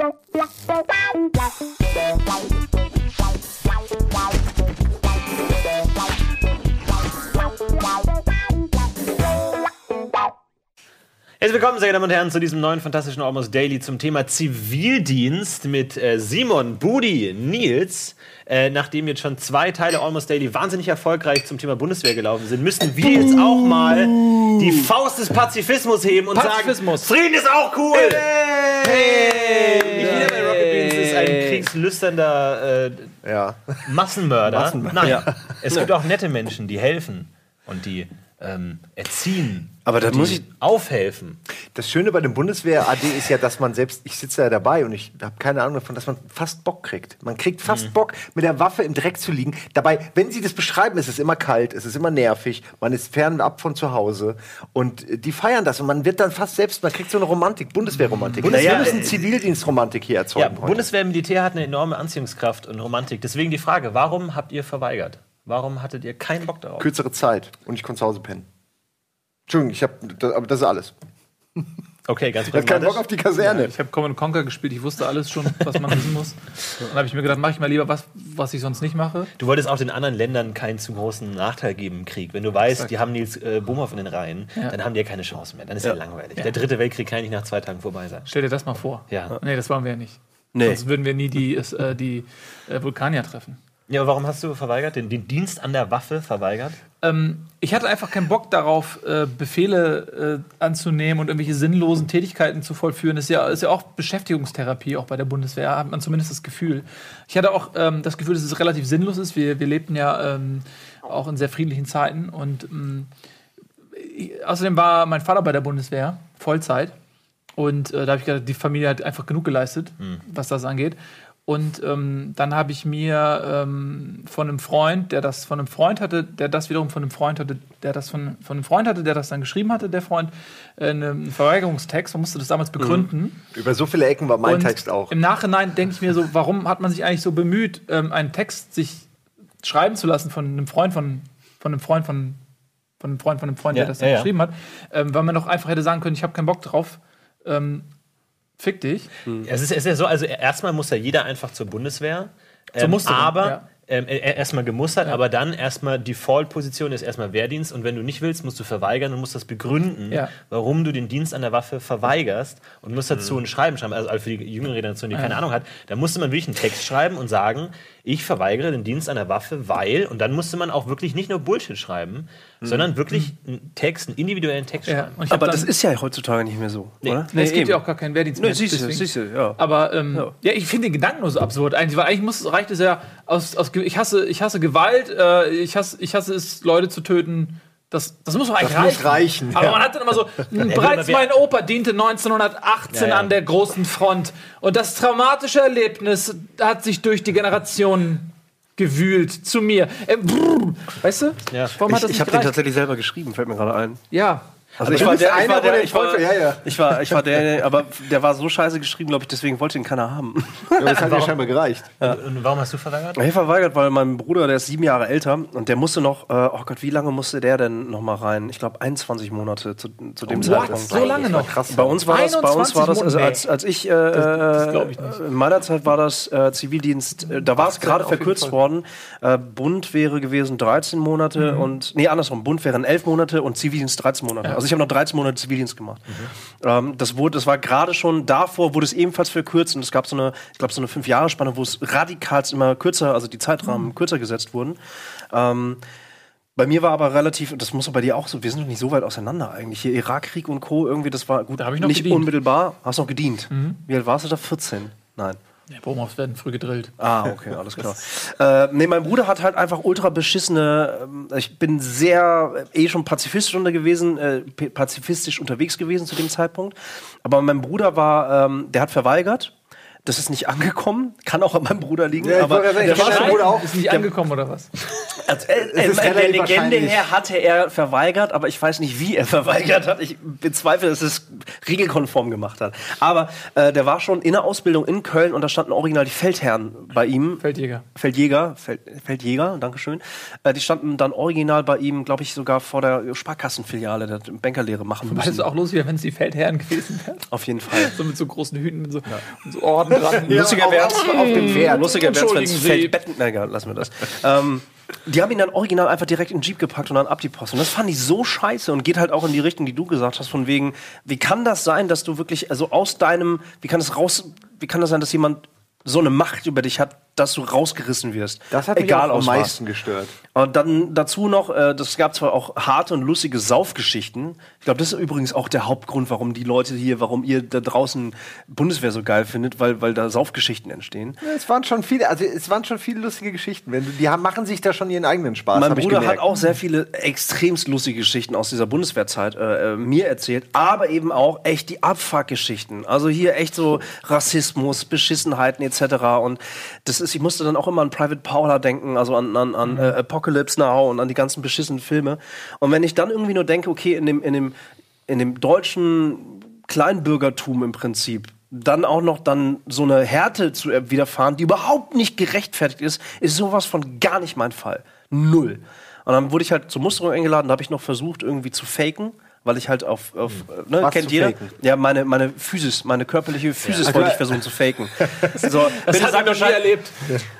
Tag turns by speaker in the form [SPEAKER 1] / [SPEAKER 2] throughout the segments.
[SPEAKER 1] Herzlich willkommen, sehr geehrte Damen und Herren, zu diesem neuen fantastischen Almost Daily zum Thema Zivildienst mit äh, Simon, Budi, Nils. Äh, nachdem jetzt schon zwei Teile Almost Daily wahnsinnig erfolgreich zum Thema Bundeswehr gelaufen sind, müssen wir jetzt auch mal die Faust des Pazifismus heben und
[SPEAKER 2] Pazifismus.
[SPEAKER 1] sagen, Frieden ist auch cool! Hey! Nicht jeder bei Rocket Beans ist ein kriegslüsternder äh,
[SPEAKER 3] Ja.
[SPEAKER 1] Massenmörder.
[SPEAKER 3] Massenmörder.
[SPEAKER 1] Nein,
[SPEAKER 3] Ja.
[SPEAKER 1] es gibt auch nette Menschen, die helfen und die ähm, erziehen.
[SPEAKER 3] Aber da muss ich-
[SPEAKER 1] aufhelfen.
[SPEAKER 3] Das Schöne bei dem Bundeswehr AD ist ja, dass man selbst, ich sitze ja dabei und ich habe keine Ahnung davon, dass man fast Bock kriegt. Man kriegt fast
[SPEAKER 1] Mhm.
[SPEAKER 3] Bock, mit der Waffe im Dreck zu liegen. Dabei, wenn sie das beschreiben, ist es immer kalt, es ist immer nervig, man ist fernab von zu Hause und äh, die feiern das und man wird dann fast selbst, man kriegt so eine Romantik, Bundeswehrromantik.
[SPEAKER 1] Bundeswehr-
[SPEAKER 3] wir müssen Zivildienstromantik hier
[SPEAKER 1] Ja,
[SPEAKER 3] erzeugen. heute.
[SPEAKER 1] Bundeswehr, Militär hat eine enorme Anziehungskraft und Romantik. Deswegen die Frage, warum habt ihr verweigert? Warum hattet ihr keinen Bock darauf?
[SPEAKER 3] Kürzere Zeit und ich konnte zu Hause pennen. Entschuldigung, ich habe, das, aber das ist alles.
[SPEAKER 1] Okay, ganz
[SPEAKER 3] Ich habe keinen Bock auf die Kaserne.
[SPEAKER 2] Ich habe Command Conquer gespielt, ich wusste alles schon, was man wissen muss. Dann habe ich mir gedacht, mache ich mal lieber was, was ich sonst nicht mache.
[SPEAKER 1] Du wolltest auch den anderen Ländern keinen zu großen Nachteil geben im Krieg. Wenn du weißt, die haben Nils äh, Bohmhoff in den Reihen, dann haben die ja keine Chance mehr. Dann ist ja, langweilig. Der dritte Weltkrieg kann ja nicht nach zwei Tagen vorbei sein.
[SPEAKER 2] Stell dir das mal vor.
[SPEAKER 1] Ja.
[SPEAKER 2] Nee, das wollen wir ja nicht.
[SPEAKER 3] Nee.
[SPEAKER 2] Sonst würden wir nie die, äh, die äh, Vulkanier treffen.
[SPEAKER 1] Ja, warum hast du verweigert? Den, den Dienst an der Waffe verweigert?
[SPEAKER 2] Ähm, ich hatte einfach keinen Bock darauf, äh, Befehle äh, anzunehmen und irgendwelche sinnlosen Tätigkeiten zu vollführen. Das ist ja, ist ja auch Beschäftigungstherapie, auch bei der Bundeswehr, hat man zumindest das Gefühl. Ich hatte auch ähm, das Gefühl, dass es relativ sinnlos ist. Wir, wir lebten ja ähm, auch in sehr friedlichen Zeiten und ähm, ich, außerdem war mein Vater bei der Bundeswehr, Vollzeit. Und äh, da habe ich gedacht, die Familie hat einfach genug geleistet, was das angeht. Und ähm, dann habe ich mir ähm, von einem Freund, der das von einem Freund hatte, der das wiederum von einem Freund hatte, der das von, von einem Freund hatte, der das dann geschrieben hatte, der Freund, äh, einen Verweigerungstext. Man musste das damals begründen.
[SPEAKER 3] Über so viele Ecken war mein
[SPEAKER 2] Und
[SPEAKER 3] Text auch.
[SPEAKER 2] Im Nachhinein denke ich mir so, warum hat man sich eigentlich so bemüht, ähm, einen Text sich schreiben zu lassen von einem Freund von, von einem Freund von, von einem Freund von einem Freund,
[SPEAKER 1] Ja,
[SPEAKER 2] der das dann
[SPEAKER 1] ja, ja.
[SPEAKER 2] geschrieben hat, ähm, weil man doch einfach hätte sagen können, ich habe keinen Bock drauf. Ähm, fick dich.
[SPEAKER 1] Es ist, es ist ja so, also erstmal muss ja jeder einfach zur Bundeswehr.
[SPEAKER 2] Zur
[SPEAKER 1] Ähm,
[SPEAKER 2] Musterung,
[SPEAKER 1] aber
[SPEAKER 2] ja.
[SPEAKER 1] ähm, äh, erstmal gemustert, aber dann erstmal Default-Position ist erstmal Wehrdienst und wenn du nicht willst, musst du verweigern und musst das begründen,
[SPEAKER 2] Ja.
[SPEAKER 1] warum du den Dienst an der Waffe verweigerst und musst dazu ein Schreiben schreiben. Also für die jüngere Generation, die keine Ahnung hat, da musste man wirklich einen Text schreiben und sagen, ich verweigere den Dienst an der Waffe, weil, und dann musste man auch wirklich nicht nur Bullshit schreiben, sondern wirklich einen Text, einen individuellen Text
[SPEAKER 2] Ja.
[SPEAKER 1] schreiben.
[SPEAKER 4] Aber das ist ja heutzutage nicht mehr so, oder?
[SPEAKER 2] Nee, es gibt
[SPEAKER 4] eben.
[SPEAKER 2] ja auch gar keinen Wehrdienst
[SPEAKER 4] Nee,
[SPEAKER 2] mehr.
[SPEAKER 4] siehst du, siehst du, ja.
[SPEAKER 2] Aber ähm, ja.
[SPEAKER 4] Ja.
[SPEAKER 2] ich finde den Gedanken nur so absurd eigentlich, weil eigentlich muss, reicht es ja aus, aus Ge- ich hasse ich hasse Gewalt, äh, ich hasse ich hasse es Leute zu töten. Das, das muss doch eigentlich
[SPEAKER 3] Das muss reichen,
[SPEAKER 2] Aber
[SPEAKER 3] ja.
[SPEAKER 2] man hat dann immer so, "Hm, bereits mein Opa diente 1918
[SPEAKER 1] Ja, ja.
[SPEAKER 2] an der großen Front und das traumatische Erlebnis hat sich durch die Generationen gewühlt zu mir. Äh, brrr, weißt du?
[SPEAKER 1] Ja.
[SPEAKER 2] Warum hat
[SPEAKER 4] Ich,
[SPEAKER 2] das
[SPEAKER 4] ich habe den tatsächlich selber geschrieben, fällt mir gerade ein.
[SPEAKER 2] Ja.
[SPEAKER 4] Also ich war, der, ich war
[SPEAKER 3] der
[SPEAKER 4] ich war,
[SPEAKER 3] ja, ja.
[SPEAKER 4] ich war, ich war der, aber der war so scheiße geschrieben, glaube ich, deswegen wollte ihn keiner haben.
[SPEAKER 3] Ja, das hat ja scheinbar gereicht.
[SPEAKER 1] Und warum hast du verweigert?
[SPEAKER 4] Ich verweigert, weil mein Bruder, der ist sieben Jahre älter und der musste noch, äh, oh Gott, wie lange musste der denn noch mal rein? Ich glaube 21 Monate zu, zu dem
[SPEAKER 2] What?
[SPEAKER 4] Zeitpunkt.
[SPEAKER 2] So lange noch?
[SPEAKER 3] Krass.
[SPEAKER 4] Bei uns war das, bei uns war das, also
[SPEAKER 2] 21
[SPEAKER 4] als, als ich, äh,
[SPEAKER 2] das glaub ich nicht.
[SPEAKER 4] in meiner Zeit war das äh, Zivildienst, äh, da war es gerade verkürzt worden. Äh, Bund wäre gewesen 13 Monate
[SPEAKER 2] Mhm.
[SPEAKER 4] und, nee, andersrum, Bund wären 11 Monate und Zivildienst 13 Monate. Also ich habe noch 13 Monate Zivildienst gemacht. Ähm, das wurde, das war gerade schon davor, wurde es ebenfalls verkürzt und es gab so eine, ich glaube, so eine fünf Jahre Spanne, wo es radikal immer kürzer, also die Zeitrahmen
[SPEAKER 2] Mhm.
[SPEAKER 4] kürzer gesetzt wurden. Ähm, bei mir war aber relativ, das muss bei dir auch so, wir sind doch nicht so weit auseinander eigentlich. Hier Irakkrieg und Co. irgendwie, das war gut,
[SPEAKER 2] Da ich noch
[SPEAKER 4] nicht
[SPEAKER 2] gedient. Mhm.
[SPEAKER 4] unmittelbar. Hast noch gedient. Wie alt warst du da? 14? Nein.
[SPEAKER 2] Ja, Bohmhoffs werden früh gedrillt.
[SPEAKER 4] Ah, okay, alles klar. äh, nee, mein Bruder hat halt einfach ultra beschissene. Ähm, ich bin sehr äh, eh schon pazifistisch unter gewesen, äh, pazifistisch unterwegs gewesen zu dem Zeitpunkt. Aber mein Bruder war, ähm, der hat verweigert. Das ist nicht angekommen, kann auch an meinem Bruder liegen.
[SPEAKER 3] Ja,
[SPEAKER 4] aber
[SPEAKER 3] sagen,
[SPEAKER 4] der war schon,
[SPEAKER 3] auch.
[SPEAKER 2] Ist nicht angekommen oder was?
[SPEAKER 4] also, äh,
[SPEAKER 3] Es ist
[SPEAKER 4] äh, der Legende her hatte er verweigert, aber ich weiß nicht, wie er verweigert hat. Ich bezweifle, dass er es regelkonform gemacht hat. Aber äh, der war schon in der Ausbildung in Köln und da standen original die Feldherren bei ihm.
[SPEAKER 2] Feldjäger.
[SPEAKER 4] Feldjäger, Feld, Feldjäger, Dankeschön. Äh, die standen dann original bei ihm, glaube ich, sogar vor der Sparkassenfiliale, der Bankerlehre machen
[SPEAKER 2] es
[SPEAKER 4] müssen.
[SPEAKER 2] auch los wäre, wenn es die Feldherren gewesen wären.
[SPEAKER 4] Auf jeden Fall.
[SPEAKER 2] So mit so großen Hüten und so, und so Orden. Arm dran.
[SPEAKER 4] Lustiger
[SPEAKER 3] auf-
[SPEAKER 4] wär's,
[SPEAKER 3] auf- auf dem Pferd.
[SPEAKER 4] Lustiger wär's, wenn es Betten, na, egal, lassen wir das. ähm, die haben ihn dann original einfach direkt in den Jeep gepackt und dann ab die Post. Und das fand ich so scheiße und geht halt auch in die Richtung, die du gesagt hast, von wegen, wie kann das sein, dass du wirklich, also aus deinem, wie kann das raus, wie kann das sein, dass jemand so eine Macht über dich hat, dass du rausgerissen wirst?
[SPEAKER 3] Das hat mich
[SPEAKER 4] Egal
[SPEAKER 3] auch am
[SPEAKER 4] aus was.
[SPEAKER 3] meisten gestört.
[SPEAKER 4] Und dann dazu noch, äh, das gab zwar auch harte und lustige Saufgeschichten. Ich glaube, das ist übrigens auch der Hauptgrund, warum die Leute hier, warum ihr da draußen Bundeswehr so geil findet, weil, weil da Saufgeschichten entstehen.
[SPEAKER 3] Ja, Es waren schon viele, also es waren schon viele lustige Geschichten. Wenn du, die haben, machen sich da schon ihren eigenen Spaß.
[SPEAKER 4] mein Bruder hat auch sehr viele extremst lustige Geschichten aus dieser Bundeswehrzeit äh, äh, mir erzählt, aber eben auch echt die Abfuck-Geschichten. Also hier echt so Rassismus, Beschissenheiten etc. Und das ist, ich musste dann auch immer an Private Paula denken, also an, an, an äh, Apocalypse Now und an die ganzen beschissenen Filme. Und wenn ich dann irgendwie nur denke, okay, in dem, in dem, in dem deutschen Kleinbürgertum im Prinzip dann auch noch dann so eine Härte zu widerfahren, die überhaupt nicht gerechtfertigt ist, ist sowas von gar nicht mein Fall. Null. Und dann wurde ich halt zur Musterung eingeladen, da habe ich noch versucht, irgendwie zu faken, weil ich halt auf, auf äh, ne,
[SPEAKER 3] Was
[SPEAKER 4] kennt
[SPEAKER 3] zu
[SPEAKER 4] jeder?
[SPEAKER 3] faken?
[SPEAKER 4] Ja, meine, meine Physis, meine körperliche Physis wollte ich versuchen zu faken. So,
[SPEAKER 2] Das hat er noch nie erlebt.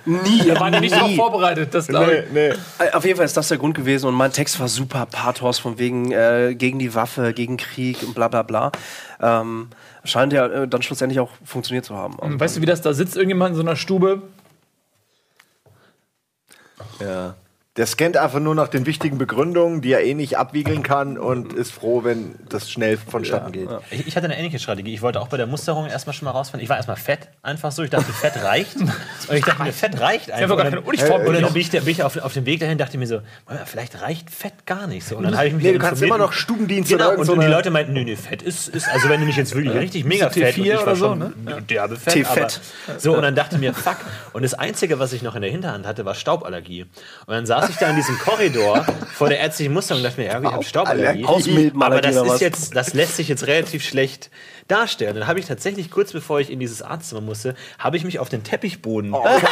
[SPEAKER 4] Nie,
[SPEAKER 2] Wir waren ja nicht darauf vorbereitet, das glaube ich.
[SPEAKER 3] Nee.
[SPEAKER 4] Äh, Auf jeden Fall ist das der Grund gewesen und mein Text war super Pathos von wegen äh, gegen die Waffe, gegen Krieg und bla bla bla. Ähm, scheint ja äh, dann schlussendlich auch funktioniert zu haben. Und
[SPEAKER 2] Weißt du, wie das da sitzt? Irgendjemand in so einer Stube.
[SPEAKER 3] Ja. Der scannt einfach nur nach den wichtigen Begründungen, die er eh nicht abwiegeln kann und ist froh, wenn das schnell vonstatten geht.
[SPEAKER 1] Ich, ich hatte eine ähnliche Strategie. Ich wollte auch bei der Musterung erstmal schon mal rausfinden. Ich war erstmal fett, einfach so. Ich dachte, Fett reicht. Und ich dachte mir, Fett reicht einfach.
[SPEAKER 2] gar
[SPEAKER 1] Und
[SPEAKER 2] keine
[SPEAKER 1] dann-
[SPEAKER 2] Uniform
[SPEAKER 1] Und dann bin ich, da- bin ich auf, auf dem Weg dahin, dachte mir so, vielleicht reicht Fett gar nicht so. Und dann habe ich mich
[SPEAKER 3] Nee, du kannst immer
[SPEAKER 1] und-
[SPEAKER 3] noch Stubendienst
[SPEAKER 1] Genau,
[SPEAKER 3] oder
[SPEAKER 1] und,
[SPEAKER 3] so
[SPEAKER 1] und die Leute meinten, nee, nee, Fett ist, ist also wenn du mich jetzt wirklich richtig mega
[SPEAKER 2] T4
[SPEAKER 1] fett und ich war
[SPEAKER 2] oder so,
[SPEAKER 1] schon
[SPEAKER 2] ne?
[SPEAKER 1] derbe fett,
[SPEAKER 4] T-Fett.
[SPEAKER 1] aber so und dann dachte ich mir, fuck. Und das Einzige, was ich noch in der Hinterhand hatte, war Stauballergie. Und dann saß ich da in diesem Korridor vor der ärztlichen Musterung und dachte mir, ja, ich habe Stauballergie. Aber das ist jetzt, das lässt sich jetzt relativ schlecht darstellen. Dann habe ich tatsächlich kurz bevor ich in dieses Arztzimmer musste, habe ich mich auf den Teppichboden gewälzt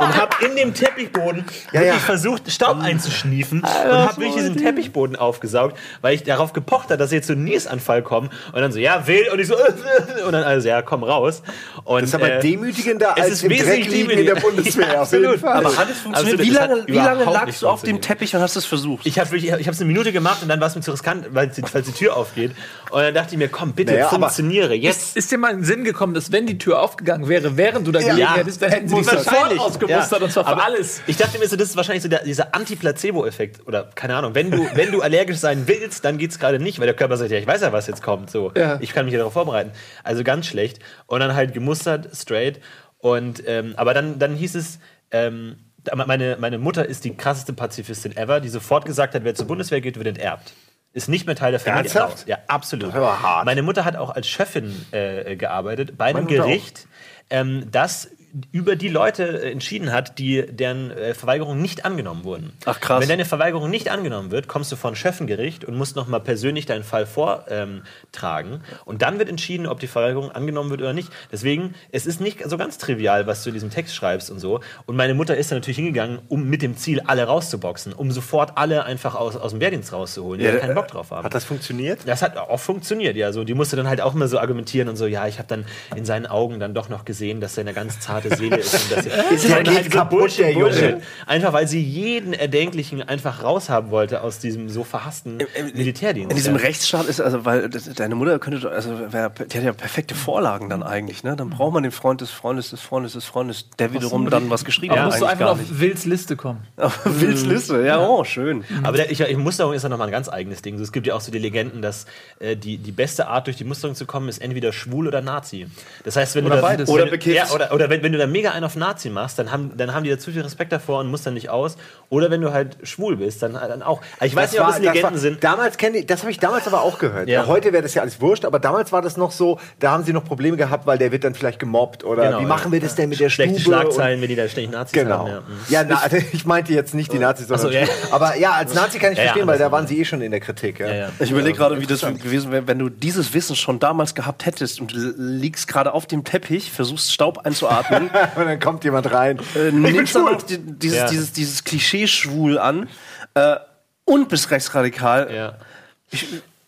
[SPEAKER 1] und habe in dem Teppichboden wirklich
[SPEAKER 3] ja.
[SPEAKER 1] versucht, Staub einzuschniefen und habe wirklich diesen Teppichboden aufgesaugt, weil ich darauf gepocht habe, dass jetzt so ein Niesanfall kommt und dann so, ja, will und ich so, und dann also, ja, komm raus. Und,
[SPEAKER 3] Das ist aber
[SPEAKER 1] äh,
[SPEAKER 3] demütigender
[SPEAKER 1] es
[SPEAKER 3] als
[SPEAKER 1] ist
[SPEAKER 3] im Dreck
[SPEAKER 1] wesentlich
[SPEAKER 3] liegen in der. Bundeswehr.
[SPEAKER 1] Ja,
[SPEAKER 3] auf jeden
[SPEAKER 1] absolut.
[SPEAKER 3] Fall.
[SPEAKER 4] Aber hat es funktioniert?
[SPEAKER 1] Absolut,
[SPEAKER 4] wie lange, wie lange
[SPEAKER 1] überhaupt
[SPEAKER 4] lagst du auf dem. Teppich und hast es versucht?
[SPEAKER 1] Ich habe ich hab's eine Minute gemacht und dann war es mir zu riskant, weil die, weil die Tür aufgeht. Und dann dachte ich mir, komm, bitte,
[SPEAKER 3] Naja,
[SPEAKER 1] funktioniere. Jetzt.
[SPEAKER 2] Ist dir mal in den Sinn gekommen, dass wenn die Tür aufgegangen wäre, während du da gelegen
[SPEAKER 1] Ja.
[SPEAKER 2] hättest, dann hätten sie dich sofort
[SPEAKER 1] Wahrscheinlich.
[SPEAKER 2] ausgemustert
[SPEAKER 1] Ja.
[SPEAKER 2] und zwar für
[SPEAKER 1] Aber
[SPEAKER 2] alles.
[SPEAKER 1] Ich dachte mir so, das ist wahrscheinlich so der, dieser Anti-Placebo-Effekt. Oder keine Ahnung, wenn du, wenn du allergisch sein willst, dann geht's gerade nicht, weil der Körper sagt, ja, ich weiß ja, was jetzt kommt. So,
[SPEAKER 2] Ja.
[SPEAKER 1] ich kann mich ja darauf vorbereiten. Also ganz schlecht. Und dann halt gemustert, straight. Und ähm, aber dann, dann hieß es, ähm, meine, meine Mutter ist die krasseste Pazifistin ever, die sofort gesagt hat, wer zur Bundeswehr geht, wird enterbt. Ist nicht mehr Teil der Familie.
[SPEAKER 3] Ernsthaft?
[SPEAKER 1] Ja, absolut.
[SPEAKER 3] Das aber hart.
[SPEAKER 1] Meine Mutter hat auch als Chefin äh, gearbeitet bei einem. Gericht, ähm, das über die Leute äh, entschieden hat, die deren äh, Verweigerung nicht angenommen wurden.
[SPEAKER 4] Ach, krass.
[SPEAKER 1] Wenn deine Verweigerung nicht angenommen wird, kommst du vor ein Schöffengericht und musst nochmal persönlich deinen Fall vortragen. Ähm, und dann wird entschieden, ob die Verweigerung angenommen wird oder nicht. Deswegen, es ist nicht so ganz trivial, was du in diesem Text schreibst und so. Und meine Mutter ist da natürlich hingegangen, um mit dem Ziel, alle rauszuboxen, um sofort alle einfach aus, aus dem Wehrdienst rauszuholen, die
[SPEAKER 3] Ja, äh,
[SPEAKER 1] keinen Bock drauf haben.
[SPEAKER 3] Hat das funktioniert?
[SPEAKER 1] Das hat auch funktioniert, ja. So, die musste dann halt auch immer so argumentieren und so, ja, ich habe dann in seinen Augen dann doch noch gesehen, dass er eine ganz zarte Seele ist. Und dass
[SPEAKER 3] Ist
[SPEAKER 1] Ja,
[SPEAKER 3] ja geht kaputt, der Junge.
[SPEAKER 1] Einfach weil sie jeden Erdenklichen einfach raushaben wollte aus diesem so verhassten Militärdienst.
[SPEAKER 4] In diesem
[SPEAKER 1] ja.
[SPEAKER 4] Rechtsstaat ist, also, weil das- deine Mutter könnte, also, wär, die hat ja perfekte Vorlagen dann eigentlich, ne? Dann braucht man den Freund des Freundes des Freundes des Freundes, der wiederum dann was geschrieben hat.
[SPEAKER 2] musst du einfach auf. Wills Liste kommen.
[SPEAKER 4] Wills Liste, ja, oh, schön.
[SPEAKER 1] Aber der, ich, ich, Musterung ist ja nochmal ein ganz eigenes Ding. So, es gibt ja auch so die Legenden, dass äh, die, die beste Art, durch die Musterung zu kommen, ist entweder schwul oder Nazi. Das heißt, wenn
[SPEAKER 2] Oder
[SPEAKER 1] du da,
[SPEAKER 2] beides.
[SPEAKER 1] wenn
[SPEAKER 4] Oder bekifft.
[SPEAKER 1] Ja, oder, oder wenn, wenn du da mega einen auf Nazi machst, dann haben, dann haben die da zu viel Respekt davor und mustern nicht aus. Oder wenn du halt schwul bist, dann, dann auch. Aber Ich weiß nicht, ob das Legenden
[SPEAKER 3] war,
[SPEAKER 1] sind.
[SPEAKER 3] Damals kenne ich, das habe ich damals aber auch gehört.
[SPEAKER 1] Ja.
[SPEAKER 3] Heute wäre das ja alles wurscht, aber damals war das noch so, da haben sie noch Probleme gehabt, weil der wird dann vielleicht gemobbt oder
[SPEAKER 1] Genau,
[SPEAKER 3] wie
[SPEAKER 1] ja.
[SPEAKER 3] machen wir das denn mit der
[SPEAKER 1] Schlechte
[SPEAKER 3] Stube?
[SPEAKER 1] Schlagzeilen, wenn die da ständig Nazis
[SPEAKER 3] genau.
[SPEAKER 1] haben. Ja. Mhm.
[SPEAKER 3] Ja, na, also ich meinte jetzt nicht die Nazis, sondern
[SPEAKER 1] so, ja.
[SPEAKER 3] aber ja, als Nazi kann ich
[SPEAKER 1] Ja, ja,
[SPEAKER 3] verstehen, weil da waren sie eh schon in der Kritik. Ja.
[SPEAKER 1] Ja, ja.
[SPEAKER 4] Ich überlege gerade, wie das gewesen wäre, wenn du dieses Wissen schon damals gehabt hättest und du liegst gerade auf dem Teppich, versuchst Staub einzuatmen,
[SPEAKER 3] Und dann kommt jemand rein.
[SPEAKER 4] äh, nimmst dann auch die, dieses,
[SPEAKER 1] Ja.
[SPEAKER 4] dieses, dieses Klischee-Schwul an äh, und bist rechtsradikal
[SPEAKER 1] Ja.